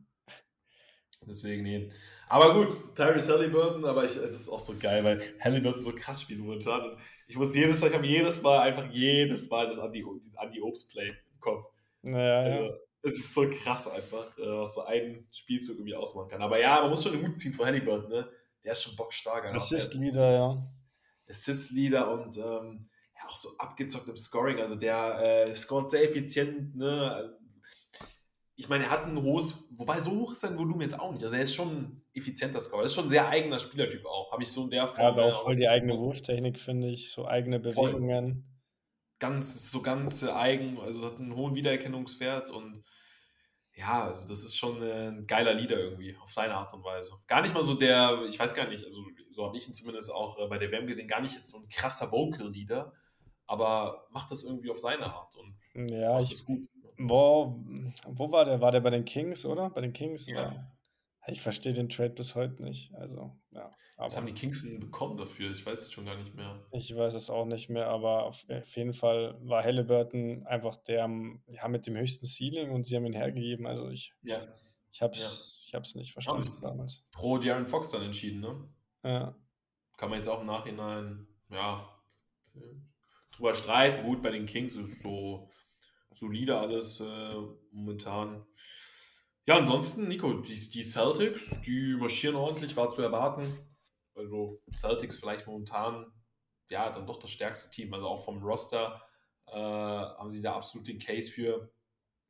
Deswegen, nee. Aber gut, Tyrese Halliburton, aber ich, das ist auch so geil, weil Halliburton so krass spielt momentan. Und ich muss jedes Mal, ich habe jedes Mal, einfach jedes Mal das Anti-Obst-Play im Kopf.
Naja, also, ja.
Es ist so krass einfach, äh, was so ein Spielzug irgendwie ausmachen kann. Aber ja, man muss schon den Hut ziehen vor Halliburton, ne? Der ist schon bockstark.
Assist-Leader, ja.
Assist-Leader und ähm, ja, auch so abgezockt im Scoring. Also der äh, scoret sehr effizient, ne? Ich meine, er hat ein hohes, wobei so hoch ist sein Volumen jetzt auch nicht. Also er ist schon ein effizienter Scorer. Er ist schon ein sehr eigener Spielertyp auch. Habe ich so in der
Form. Ja, auch voll die eigene Wurftechnik, finde ich. So eigene Bewegungen. Voll.
Ganz, so ganz eigen, also hat einen hohen Wiedererkennungswert und ja, also das ist schon ein geiler Leader irgendwie, auf seine Art und Weise. Gar nicht mal so der, ich weiß gar nicht, also so habe ich ihn zumindest auch äh, bei der WM gesehen, gar nicht jetzt so ein krasser Vocal-Leader, aber macht das irgendwie auf seine Art und
ja, macht ich, das gut. Wo, wo war der? War der bei den Kings, oder? Bei den Kings? Ja. War, ich verstehe den Trade bis heute nicht. Also, ja.
Aber, Was haben die Kings denn bekommen dafür? Ich weiß es schon gar nicht mehr.
Ich weiß es auch nicht mehr, aber auf, auf jeden Fall war Halliburton einfach der ja, mit dem höchsten Ceiling und sie haben ihn hergegeben. Also ich,
ja.
ich habe es ja. nicht verstanden
ja, damals. Pro Darren Fox dann entschieden, ne?
Ja.
Kann man jetzt auch im Nachhinein, ja, drüber streiten. Gut, bei den Kings ist so solide alles äh, momentan. Ja, ansonsten, Nico, die, die Celtics, die marschieren ordentlich, war zu erwarten. Also Celtics vielleicht momentan, ja, dann doch das stärkste Team. Also auch vom Roster äh, haben sie da absolut den Case für.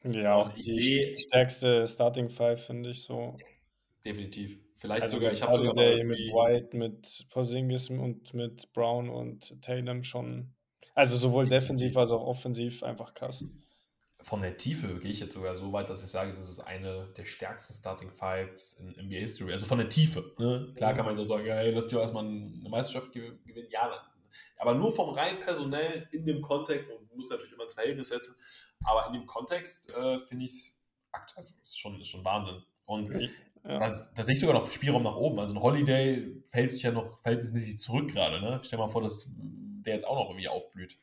Ja, auch ich die sehe, stärkste Starting Five, finde ich so.
Definitiv. Vielleicht also sogar, ich habe sogar mal
mit White, mit Porzingis und mit Brown und Tatum schon. Also sowohl defensiv als auch offensiv einfach krass
von der Tiefe gehe ich jetzt sogar so weit, dass ich sage, das ist eine der stärksten Starting Fives in NBA History. Also von der Tiefe. Ne? Klar kann man so sagen, hey, lass dir erstmal eine Meisterschaft gewinnen. Ja, aber nur vom rein personell in dem Kontext, und muss natürlich immer ins Verhältnis setzen, aber in dem Kontext äh, finde ich es also ist schon, ist schon Wahnsinn. Und ja. da, sehe ich sogar noch Spielraum nach oben. Also ein Holiday fällt sich ja noch verhältnismäßig zurück gerade. Ne? Stell mal vor, dass der jetzt auch noch irgendwie aufblüht.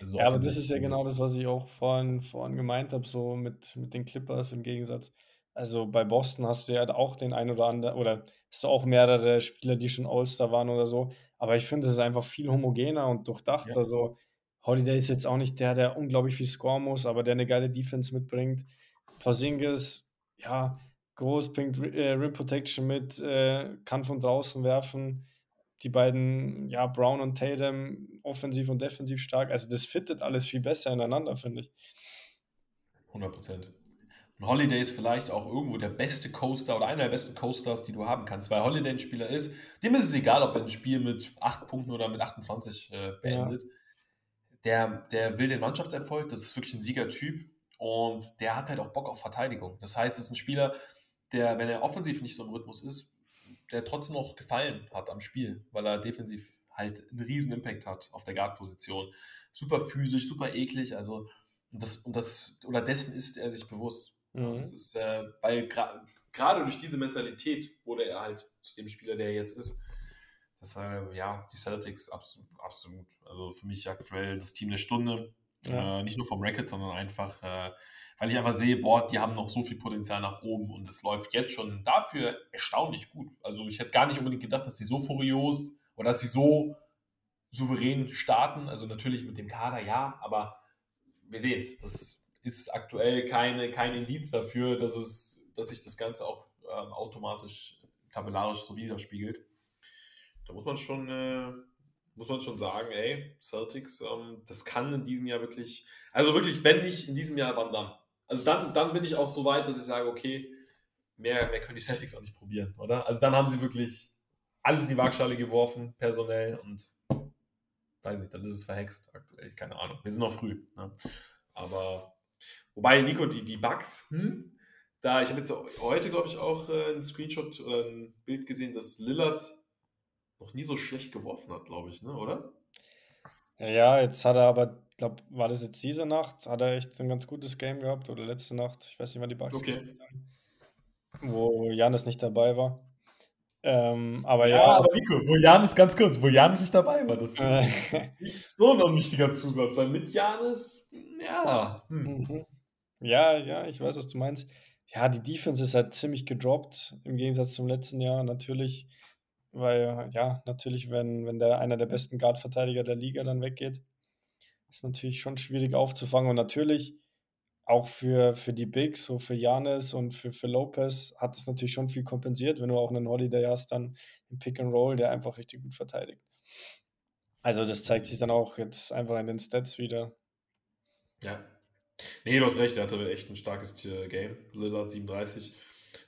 Also ja, aber das ist ja genau das, was ich auch vorhin, vorhin gemeint habe, so mit, mit den Clippers im Gegensatz. Also bei Boston hast du ja auch den ein oder anderen, oder hast du auch mehrere Spieler, die schon All-Star waren oder so. Aber ich finde, es ist einfach viel homogener und durchdacht. Ja. Also Holiday ist jetzt auch nicht der, der unglaublich viel scoren muss, aber der eine geile Defense mitbringt. Porzingis, ja, groß, bringt äh, Rim Protection mit, äh, kann von draußen werfen die beiden, ja, Brown und Tatum, offensiv und defensiv stark. Also das fittet alles viel besser ineinander, finde ich.
100 Prozent. Und Holiday ist vielleicht auch irgendwo der beste Coaster oder einer der besten Coasters, die du haben kannst, weil Holiday ein Spieler ist, dem ist es egal, ob er ein Spiel mit 8 Punkten oder mit 28 äh, beendet. Ja. Der, der will den Mannschaftserfolg, das ist wirklich ein Siegertyp und der hat halt auch Bock auf Verteidigung. Das heißt, es ist ein Spieler, der, wenn er offensiv nicht so im Rhythmus ist, der trotzdem noch gefallen hat am Spiel, weil er defensiv halt einen riesen Impact hat auf der Guard-Position. Super physisch, super eklig, also und das, und das, oder dessen ist er sich bewusst. Mhm. Das ist, äh, weil gerade gra durch diese Mentalität wurde er halt zu dem Spieler, der er jetzt ist. Das äh, ja, die Celtics absolut, absolut. Also für mich aktuell das Team der Stunde. Ja. Äh, nicht nur vom Racket, sondern einfach äh, weil ich einfach sehe, boah, die haben noch so viel Potenzial nach oben und es läuft jetzt schon dafür erstaunlich gut. Also ich hätte gar nicht unbedingt gedacht, dass sie so furios oder dass sie so souverän starten. Also natürlich mit dem Kader, ja, aber wir sehen es. Das ist aktuell keine, kein Indiz dafür, dass, es, dass sich das Ganze auch ähm, automatisch tabellarisch so widerspiegelt. Da muss man schon, äh, muss man schon sagen, ey, Celtics, ähm, das kann in diesem Jahr wirklich, also wirklich, wenn nicht in diesem Jahr, wann dann? Also dann, dann bin ich auch so weit, dass ich sage, okay, mehr, mehr können die Celtics auch nicht probieren, oder? Also dann haben sie wirklich alles in die Waagschale geworfen, personell und weiß nicht, dann ist es verhext aktuell, keine Ahnung. Wir sind noch früh. Ne? Aber wobei, Nico, die, die Bugs, hm? da, ich habe jetzt heute, glaube ich, auch äh, einen Screenshot oder ein Bild gesehen, dass Lillard noch nie so schlecht geworfen hat, glaube ich, ne? oder?
Ja, jetzt hat er aber, glaube, war das jetzt diese Nacht, hat er echt ein ganz gutes Game gehabt oder letzte Nacht, ich weiß nicht, wann die Bugs okay. haben, wo Janis nicht dabei war. Ähm, aber ja, ja.
aber Nico, wo Janis, ganz kurz, wo Janis nicht dabei war, das ist nicht so ein wichtiger Zusatz, weil mit Janis, ja. Hm.
Mhm. Ja, ja, ich weiß, was du meinst. Ja, die Defense ist halt ziemlich gedroppt im Gegensatz zum letzten Jahr. Natürlich weil ja, natürlich, wenn, wenn der einer der besten Guard-Verteidiger der Liga dann weggeht, ist natürlich schon schwierig aufzufangen. Und natürlich auch für, für die Bigs, so für Janis und für, für Lopez, hat es natürlich schon viel kompensiert, wenn du auch einen Holiday hast, dann im Pick and Roll, der einfach richtig gut verteidigt. Also das zeigt sich dann auch jetzt einfach in den Stats wieder.
Ja. Nee, du hast recht, er hatte echt ein starkes äh, Game. Lillard 37.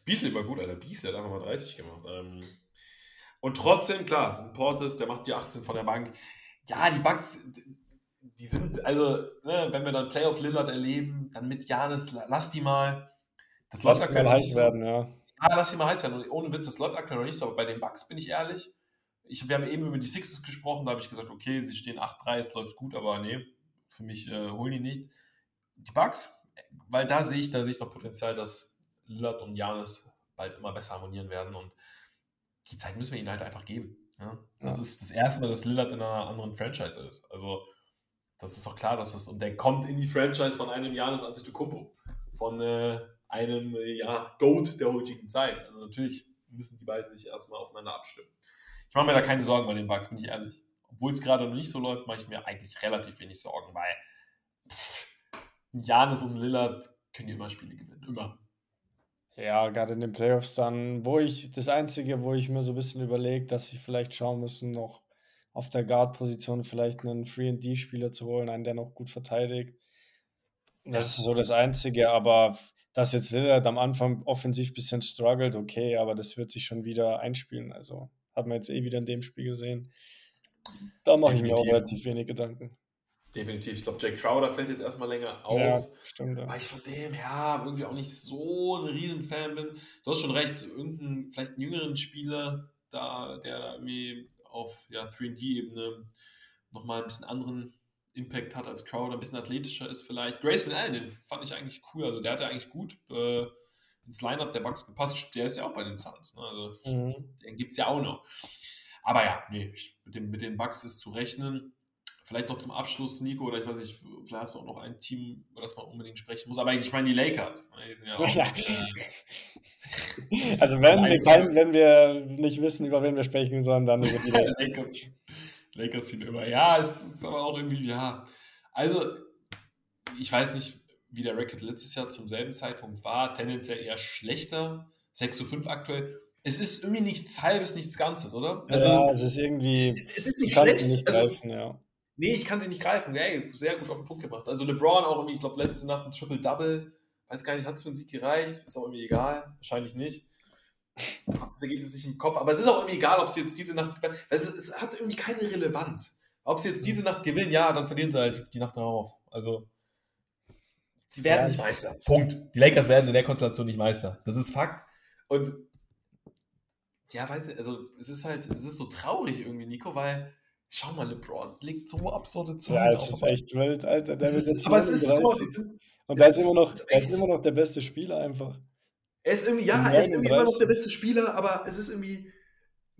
Beasley war gut, Alter. Beasley hat einfach mal 30 gemacht. Ähm, und trotzdem, klar, Portis, der macht die 18 von der Bank. Ja, die Bugs, die sind, also, ne, wenn wir dann Playoff Lillard erleben, dann mit Janis, lass die mal.
Das läuft aktuell mal heiß werden, ja.
Ah, lass die mal heiß werden. Und ohne Witz, das läuft aktuell noch nicht so, aber bei den Bugs bin ich ehrlich. Ich, wir haben eben über die Sixes gesprochen, da habe ich gesagt, okay, sie stehen 8-3, es läuft gut, aber nee, für mich äh, holen die nicht. Die Bugs, weil da sehe ich, da sehe ich noch Potenzial, dass Lillard und Janis bald immer besser harmonieren werden und die Zeit müssen wir ihnen halt einfach geben. Ja? Das ja. ist das erste Mal, dass Lillard in einer anderen Franchise ist. Also, das ist auch klar, dass das, und der kommt in die Franchise von einem Janis Antetokounmpo, von äh, einem ja, Goat der heutigen Zeit. Also, natürlich müssen die beiden sich erstmal aufeinander abstimmen. Ich mache mir da keine Sorgen bei den Bugs, bin ich ehrlich. Obwohl es gerade noch nicht so läuft, mache ich mir eigentlich relativ wenig Sorgen, weil Janis und Lillard können die immer Spiele gewinnen. Immer.
Ja, gerade in den Playoffs dann, wo ich das Einzige, wo ich mir so ein bisschen überlege, dass sie vielleicht schauen müssen, noch auf der Guard-Position vielleicht einen 3D-Spieler zu holen, einen, der noch gut verteidigt. Das ist so das Einzige, aber dass jetzt Lillard am Anfang offensiv ein bisschen struggelt, okay, aber das wird sich schon wieder einspielen. Also hat man jetzt eh wieder in dem Spiel gesehen. Da mache ich mir auch relativ wenig Gedanken.
Definitiv. Ich glaube, Jake Crowder fällt jetzt erstmal länger aus. Ja, stimmt, ja. Weil ich von dem, ja, irgendwie auch nicht so ein Riesenfan bin. Du hast schon recht, irgendeinen, vielleicht einen jüngeren Spieler, da, der da irgendwie auf ja, 3D-Ebene nochmal ein bisschen anderen Impact hat als Crowder, ein bisschen athletischer ist vielleicht. Grayson Allen, den fand ich eigentlich cool. Also der hat ja eigentlich gut äh, ins Lineup der Bucks gepasst. Der ist ja auch bei den Suns. Ne? Also mhm. den gibt es ja auch noch. Aber ja, nee, mit, dem, mit den Bucks ist zu rechnen. Vielleicht noch zum Abschluss, Nico, oder ich weiß nicht, vielleicht hast du auch noch ein Team, über das man unbedingt sprechen muss. Aber ich meine die Lakers. Ne? Ja auch, äh,
also wenn wir, kein, wenn wir nicht wissen, über wen wir sprechen sollen, dann über die
Lakers. Lakers sind immer. Ja, es ist aber auch irgendwie, ja. Also, ich weiß nicht, wie der Record letztes Jahr zum selben Zeitpunkt war. Tendenziell eher schlechter. 6 zu 5 aktuell. Es ist irgendwie nichts halbes, nichts Ganzes, oder?
Also, ja, es ist irgendwie.
Es ist nicht schlecht. Nicht also, greifen, ja. Nee, ich kann sie nicht greifen. Ey, sehr gut auf den Punkt gemacht. Also LeBron auch irgendwie, ich glaube, letzte Nacht ein Triple-Double. Weiß gar nicht, hat es für einen Sieg gereicht? Ist auch irgendwie egal. Wahrscheinlich nicht. Das Ergebnis nicht im Kopf. Aber es ist auch irgendwie egal, ob sie jetzt diese Nacht. Es, es hat irgendwie keine Relevanz. Ob sie jetzt diese Nacht gewinnen, ja, dann verlieren sie halt die Nacht darauf. Also. Sie werden ja, nicht Meister. Punkt. Die Lakers werden in der Konstellation nicht Meister. Das ist Fakt. Und ja, weiß ich, also es ist halt, es ist so traurig irgendwie, Nico, weil schau mal, LeBron legt so absurde Zahlen
Ja, es ist echt wild, Alter. Der ist, aber es ist so, und da ist, immer noch, ist, ist immer noch der beste Spieler einfach.
Er ist irgendwie, ja, er ist irgendwie immer noch der beste Spieler, aber es ist irgendwie,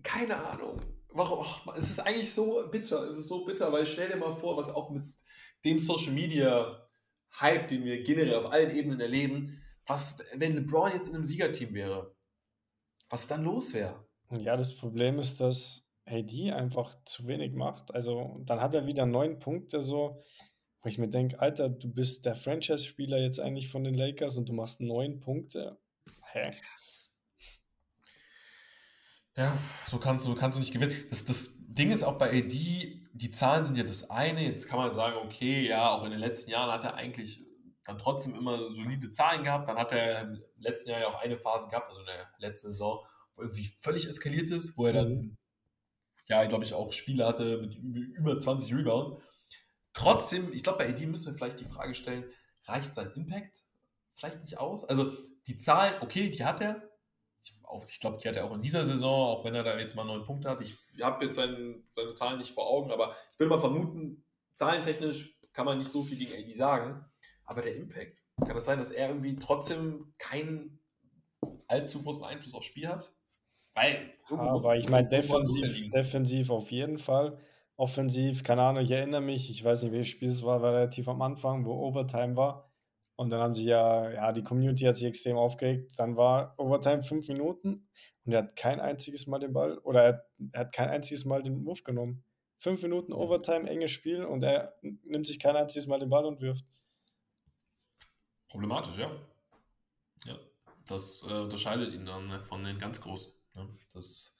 keine Ahnung. Warum? Ach, es ist eigentlich so bitter. Es ist so bitter, weil stell dir mal vor, was auch mit dem Social Media Hype, den wir generell auf allen Ebenen erleben, was, wenn LeBron jetzt in einem Siegerteam wäre, was dann los wäre.
Ja, das Problem ist, dass AD einfach zu wenig macht. Also dann hat er wieder neun Punkte so, wo ich mir denke, Alter, du bist der Franchise-Spieler jetzt eigentlich von den Lakers und du machst neun Punkte. Hä?
Ja, so kannst du, kannst du nicht gewinnen. Das, das Ding ist auch bei AD, die Zahlen sind ja das eine. Jetzt kann man sagen, okay, ja, auch in den letzten Jahren hat er eigentlich dann trotzdem immer solide Zahlen gehabt. Dann hat er im letzten Jahr ja auch eine Phase gehabt, also in der letzten Saison, wo irgendwie völlig eskaliert ist, wo er dann, mhm. Ja, glaube ich, auch Spiele hatte mit über 20 Rebounds. Trotzdem, ich glaube, bei AD müssen wir vielleicht die Frage stellen, reicht sein Impact vielleicht nicht aus? Also die Zahlen, okay, die hat er. Ich, ich glaube, die hat er auch in dieser Saison, auch wenn er da jetzt mal neun Punkte hat. Ich habe jetzt seinen, seine Zahlen nicht vor Augen, aber ich würde mal vermuten, zahlentechnisch kann man nicht so viel gegen AD sagen. Aber der Impact, kann das sein, dass er irgendwie trotzdem keinen allzu großen Einfluss aufs Spiel hat?
Weil, aber ich meine, defensiv, defensiv auf jeden Fall. Offensiv, keine Ahnung, ich erinnere mich, ich weiß nicht, welches Spiel es war, war relativ am Anfang, wo Overtime war. Und dann haben sie ja, ja, die Community hat sich extrem aufgeregt. Dann war Overtime fünf Minuten und er hat kein einziges Mal den Ball oder er, er hat kein einziges Mal den Wurf genommen. Fünf Minuten Overtime, enges Spiel und er nimmt sich kein einziges Mal den Ball und wirft.
Problematisch, ja. Ja, das äh, unterscheidet ihn dann ne, von den ganz Großen. Ne? Das,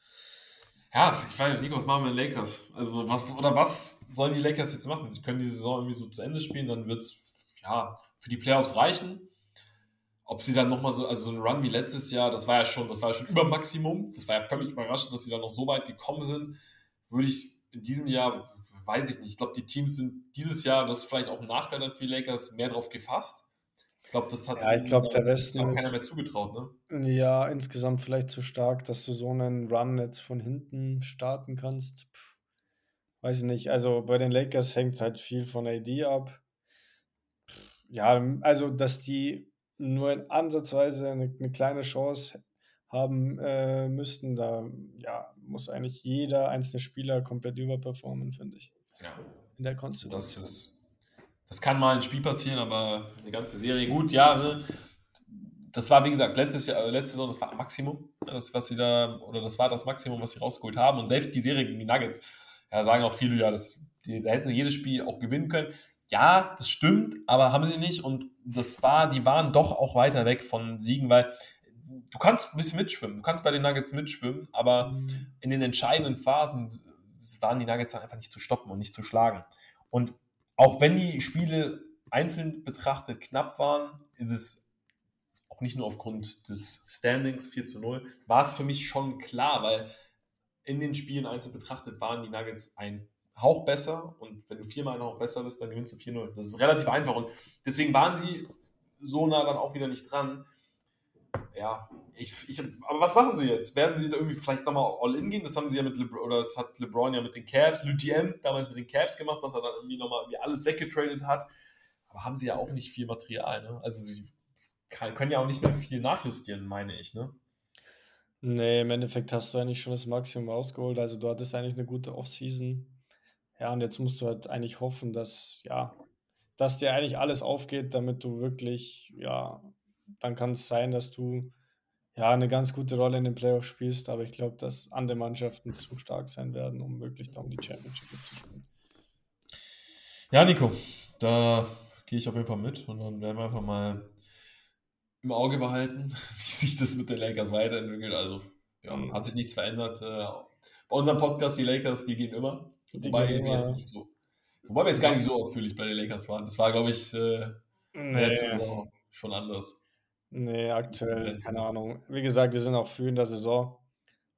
ja, ich weiß nicht, Nico, was machen wir in Lakers? Also, was, oder was sollen die Lakers jetzt machen? Sie können die Saison irgendwie so zu Ende spielen, dann wird es, ja, für die Playoffs reichen. Ob sie dann nochmal so, also so ein Run wie letztes Jahr, das war ja schon, das war ja schon über Maximum. Das war ja völlig überraschend, dass sie dann noch so weit gekommen sind. Würde ich in diesem Jahr, weiß ich nicht. Ich glaube, die Teams sind dieses Jahr, das ist vielleicht auch ein Nachteil dann für die Lakers, mehr drauf gefasst. Ich glaube, das hat
ja, ich glaub, der Westen
auch keiner mehr zugetraut, ne?
Ja, insgesamt vielleicht zu stark, dass du so einen Run jetzt von hinten starten kannst. Puh, weiß ich nicht. Also bei den Lakers hängt halt viel von AD ab ja, also dass die nur in ansatzweise eine, eine kleine Chance haben äh, müssten, da ja, muss eigentlich jeder einzelne Spieler komplett überperformen, finde ich.
Ja.
In der Konstellation.
Das, ist, das kann mal ein Spiel passieren, aber eine ganze Serie, gut, ja, ne? das war, wie gesagt, letztes Jahr, letzte Saison, das war Maximum, ne, das, was sie da, oder das war das Maximum, was sie rausgeholt haben. Und selbst die Serie gegen die Nuggets, ja, sagen auch viele, ja, das, die, da hätten sie jedes Spiel auch gewinnen können ja, das stimmt, aber haben sie nicht. Und das war, die waren doch auch weiter weg von Siegen, weil du kannst ein bisschen mitschwimmen, du kannst bei den Nuggets mitschwimmen, aber mhm. in den entscheidenden Phasen waren die Nuggets dann einfach nicht zu stoppen und nicht zu schlagen. Und auch wenn die Spiele einzeln betrachtet knapp waren, ist es auch nicht nur aufgrund des Standings 4 zu 0, war es für mich schon klar, weil in den Spielen einzeln betrachtet waren die Nuggets ein Hauch besser und wenn du viermal ein Hauch besser bist, dann gewinnst du 4-0. Das ist relativ einfach und deswegen waren sie so nah dann auch wieder nicht dran. Ja, ich, ich, aber was machen sie jetzt? Werden sie da irgendwie vielleicht nochmal All-In gehen? Das haben sie ja mit LeBron, oder das hat LeBron ja mit den Cavs, Lutien damals mit den Cavs gemacht, dass er dann irgendwie nochmal irgendwie alles weggetradet hat. Aber haben sie ja auch nicht viel Material, ne? Also sie kann, können ja auch nicht mehr viel nachjustieren, meine ich, ne?
Nee, im Endeffekt hast du eigentlich schon das Maximum rausgeholt. Also du hattest eigentlich eine gute Offseason. Ja, und jetzt musst du halt eigentlich hoffen, dass, ja, dass dir eigentlich alles aufgeht, damit du wirklich, ja, dann kann es sein, dass du ja eine ganz gute Rolle in den Playoffs spielst, aber ich glaube, dass andere Mannschaften zu stark sein werden, um wirklich da um die Championship zu spielen.
Ja, Nico, da gehe ich auf jeden Fall mit und dann werden wir einfach mal im Auge behalten, wie sich das mit den Lakers weiterentwickelt. Also, ja, mhm. hat sich nichts verändert. Äh, bei unserem Podcast, die Lakers, die gehen immer. Die wobei gehen wir immer. jetzt nicht so. Wobei wir jetzt gar nicht so ausführlich bei den Lakers waren. Das war, glaube ich, äh, nee. letzte Saison schon anders.
Nee, aktuell, keine Ahnung. Wie gesagt, wir sind auch früh in der Saison.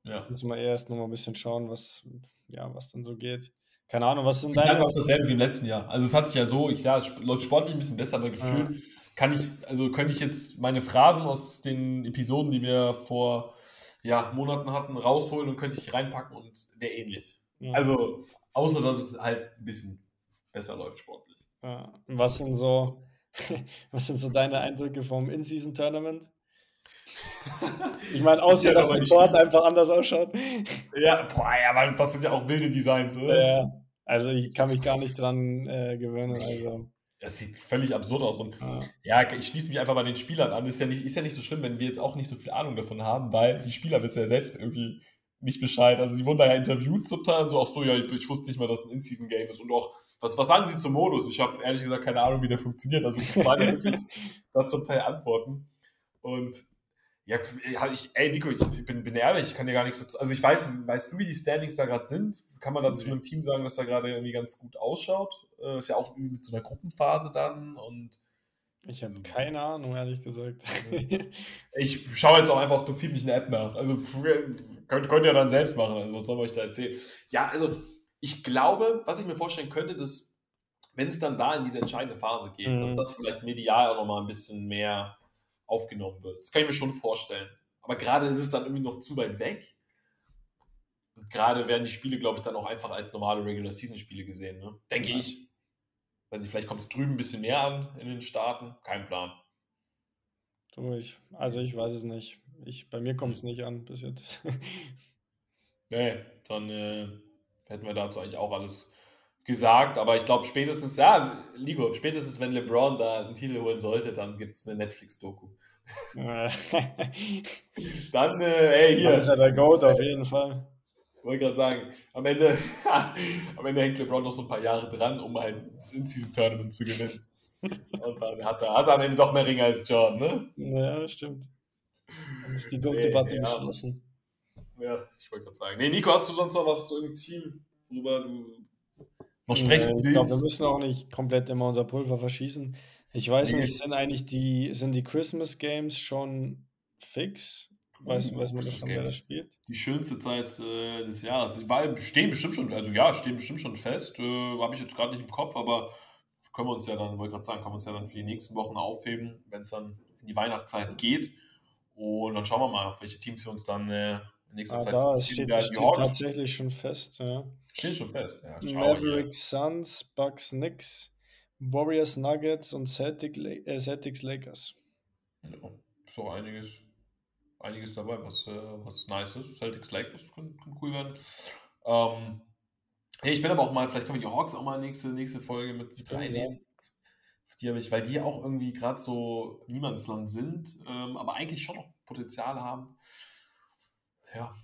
Ja.
Müssen wir erst noch mal ein bisschen schauen, was, ja, was dann so geht. Keine Ahnung, was sind
deine. Ich auch dasselbe wie im letzten Jahr. Also es hat sich ja so, ja, es läuft sportlich ein bisschen besser, aber gefühlt ja. kann ich, also könnte ich jetzt meine Phrasen aus den Episoden, die wir vor ja, Monaten hatten, rausholen und könnte ich reinpacken und der ähnlich. Ja. Also, außer dass es halt ein bisschen besser läuft sportlich.
Ja. Was sind so, was sind so deine Eindrücke vom In-Season-Tournament? Ich meine, außer dass der Court einfach anders ausschaut.
Ja, boah, ja, aber das sind ja auch wilde Designs, oder?
Ja, also ich kann mich gar nicht dran äh, gewöhnen. Also.
Das sieht völlig absurd aus. Und ja. ja. ich schließe mich einfach bei den Spielern an. Ist ja, nicht, ist ja nicht so schlimm, wenn wir jetzt auch nicht so viel Ahnung davon haben, weil die Spieler wissen ja selbst irgendwie nicht Bescheid. Also die wurden da ja interviewt zum Teil und so auch so, ja, ich, ich wusste nicht mal, dass es ein In-Season-Game ist. Und auch, was, was sagen sie zum Modus? Ich habe ehrlich gesagt keine Ahnung, wie der funktioniert. Also das waren ja wirklich da zum Teil Antworten. Und ja, ich, ey Nico, ich bin, bin ehrlich, ich kann dir gar nichts dazu. Also ich weiß, weißt du, wie die Standings da gerade sind? Kann man da zu einem Team sagen, dass da gerade irgendwie ganz gut ausschaut? Äh, ist ja auch mit so einer Gruppenphase dann und.
Ich habe keine Ahnung, ehrlich gesagt.
ich schaue jetzt auch einfach aus Prinzip nicht eine App nach. Also könnt, könnt ihr dann selbst machen. Also was soll man euch da erzählen? Ja, also ich glaube, was ich mir vorstellen könnte, dass wenn es dann da in diese entscheidende Phase geht, mhm. dass das vielleicht medial auch nochmal ein bisschen mehr aufgenommen wird. Das kann ich mir schon vorstellen. Aber gerade ist es dann irgendwie noch zu weit weg. Und gerade werden die Spiele, glaube ich, dann auch einfach als normale Regular-Season-Spiele gesehen. Ne? Denke ja. ich. Weil sie vielleicht kommt es drüben ein bisschen mehr an in den Staaten. Kein Plan.
Du, ich, also ich weiß es nicht. Ich, bei mir kommt es nicht an bis jetzt.
nee, dann äh, hätten wir dazu eigentlich auch alles gesagt, aber ich glaube spätestens, ja, Ligo, spätestens wenn LeBron da einen Titel holen sollte, dann gibt es eine Netflix-Doku. dann, äh, ey, hier.
Dann ist er der Goat auf jeden Fall.
Wollte gerade sagen, am Ende, am Ende hängt LeBron noch so ein paar Jahre dran, um halt das In-Season-Tournament zu gewinnen. Und dann hat er, hat er am Ende doch mehr Ringe als Jordan, ne?
Ja, stimmt. Dann ist die Goat-Debatte nee,
ja. geschlossen. Ja, ich wollte gerade sagen. Nee, Nico, hast du sonst noch was zu irgendeinem Team, worüber du
noch sprechen nee, Ich glaube, wir müssen auch nicht komplett immer unser Pulver verschießen. Ich weiß nee. nicht, sind eigentlich die, sind die Christmas Games schon fix? Weiß, oh, weiß man schon, wer das spielt?
Die schönste Zeit äh, des Jahres. War, stehen bestimmt schon, also ja, stehen bestimmt schon fest. Äh, Habe ich jetzt gerade nicht im Kopf, aber können wir uns ja dann, wollte gerade sagen, können wir uns ja dann für die nächsten Wochen aufheben, wenn es dann in die Weihnachtszeit geht. Und dann schauen wir mal, welche Teams wir uns dann äh, in nächster ah, Zeit
da, es steht, steht tatsächlich schon fest, ja.
Steht schon fest, ja.
Mavericks Suns, Bucks Knicks, Warriors Nuggets und Celtic, äh, Celtics Lakers.
Ja, auch einiges, einiges dabei, was, äh, was nice ist. Celtics Lakers können, können cool werden. Ähm, hey, ich bin aber auch mal, vielleicht können wir die Hawks auch mal nächste, nächste Folge mit reinnehmen. Die habe ich, weil die auch irgendwie gerade so Niemandsland sind, ähm, aber eigentlich schon noch Potenzial haben. Ja,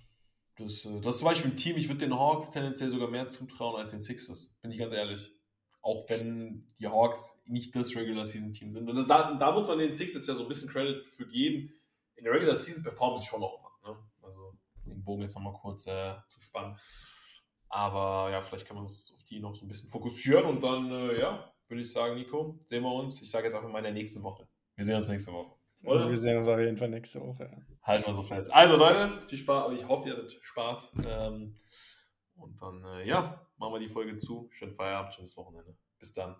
das, äh, das ist zum Beispiel ein Team, ich würde den Hawks tendenziell sogar mehr zutrauen als den Sixers, bin ich ganz ehrlich. Auch wenn die Hawks nicht das Regular Season Team sind. Und das, da, da muss man den Sixers ja so ein bisschen Credit für geben. in der Regular Season performen sie schon noch immer. Ne? Also den Bogen jetzt nochmal kurz äh, zu spannen. Aber ja, vielleicht kann man uns auf die noch so ein bisschen fokussieren und dann, äh, ja, würde ich sagen, Nico, sehen wir uns. Ich sage jetzt einfach mal in der nächsten Woche. Wir sehen uns nächste Woche.
Oder? Wir sehen uns auf jeden Fall nächste Woche.
Halten wir so fest. Also Leute, viel Spaß. Ich hoffe, ihr hattet Spaß. Ähm, und dann, äh, ja, machen wir die Folge zu. Schönen Feierabend, schönes Wochenende. Bis dann.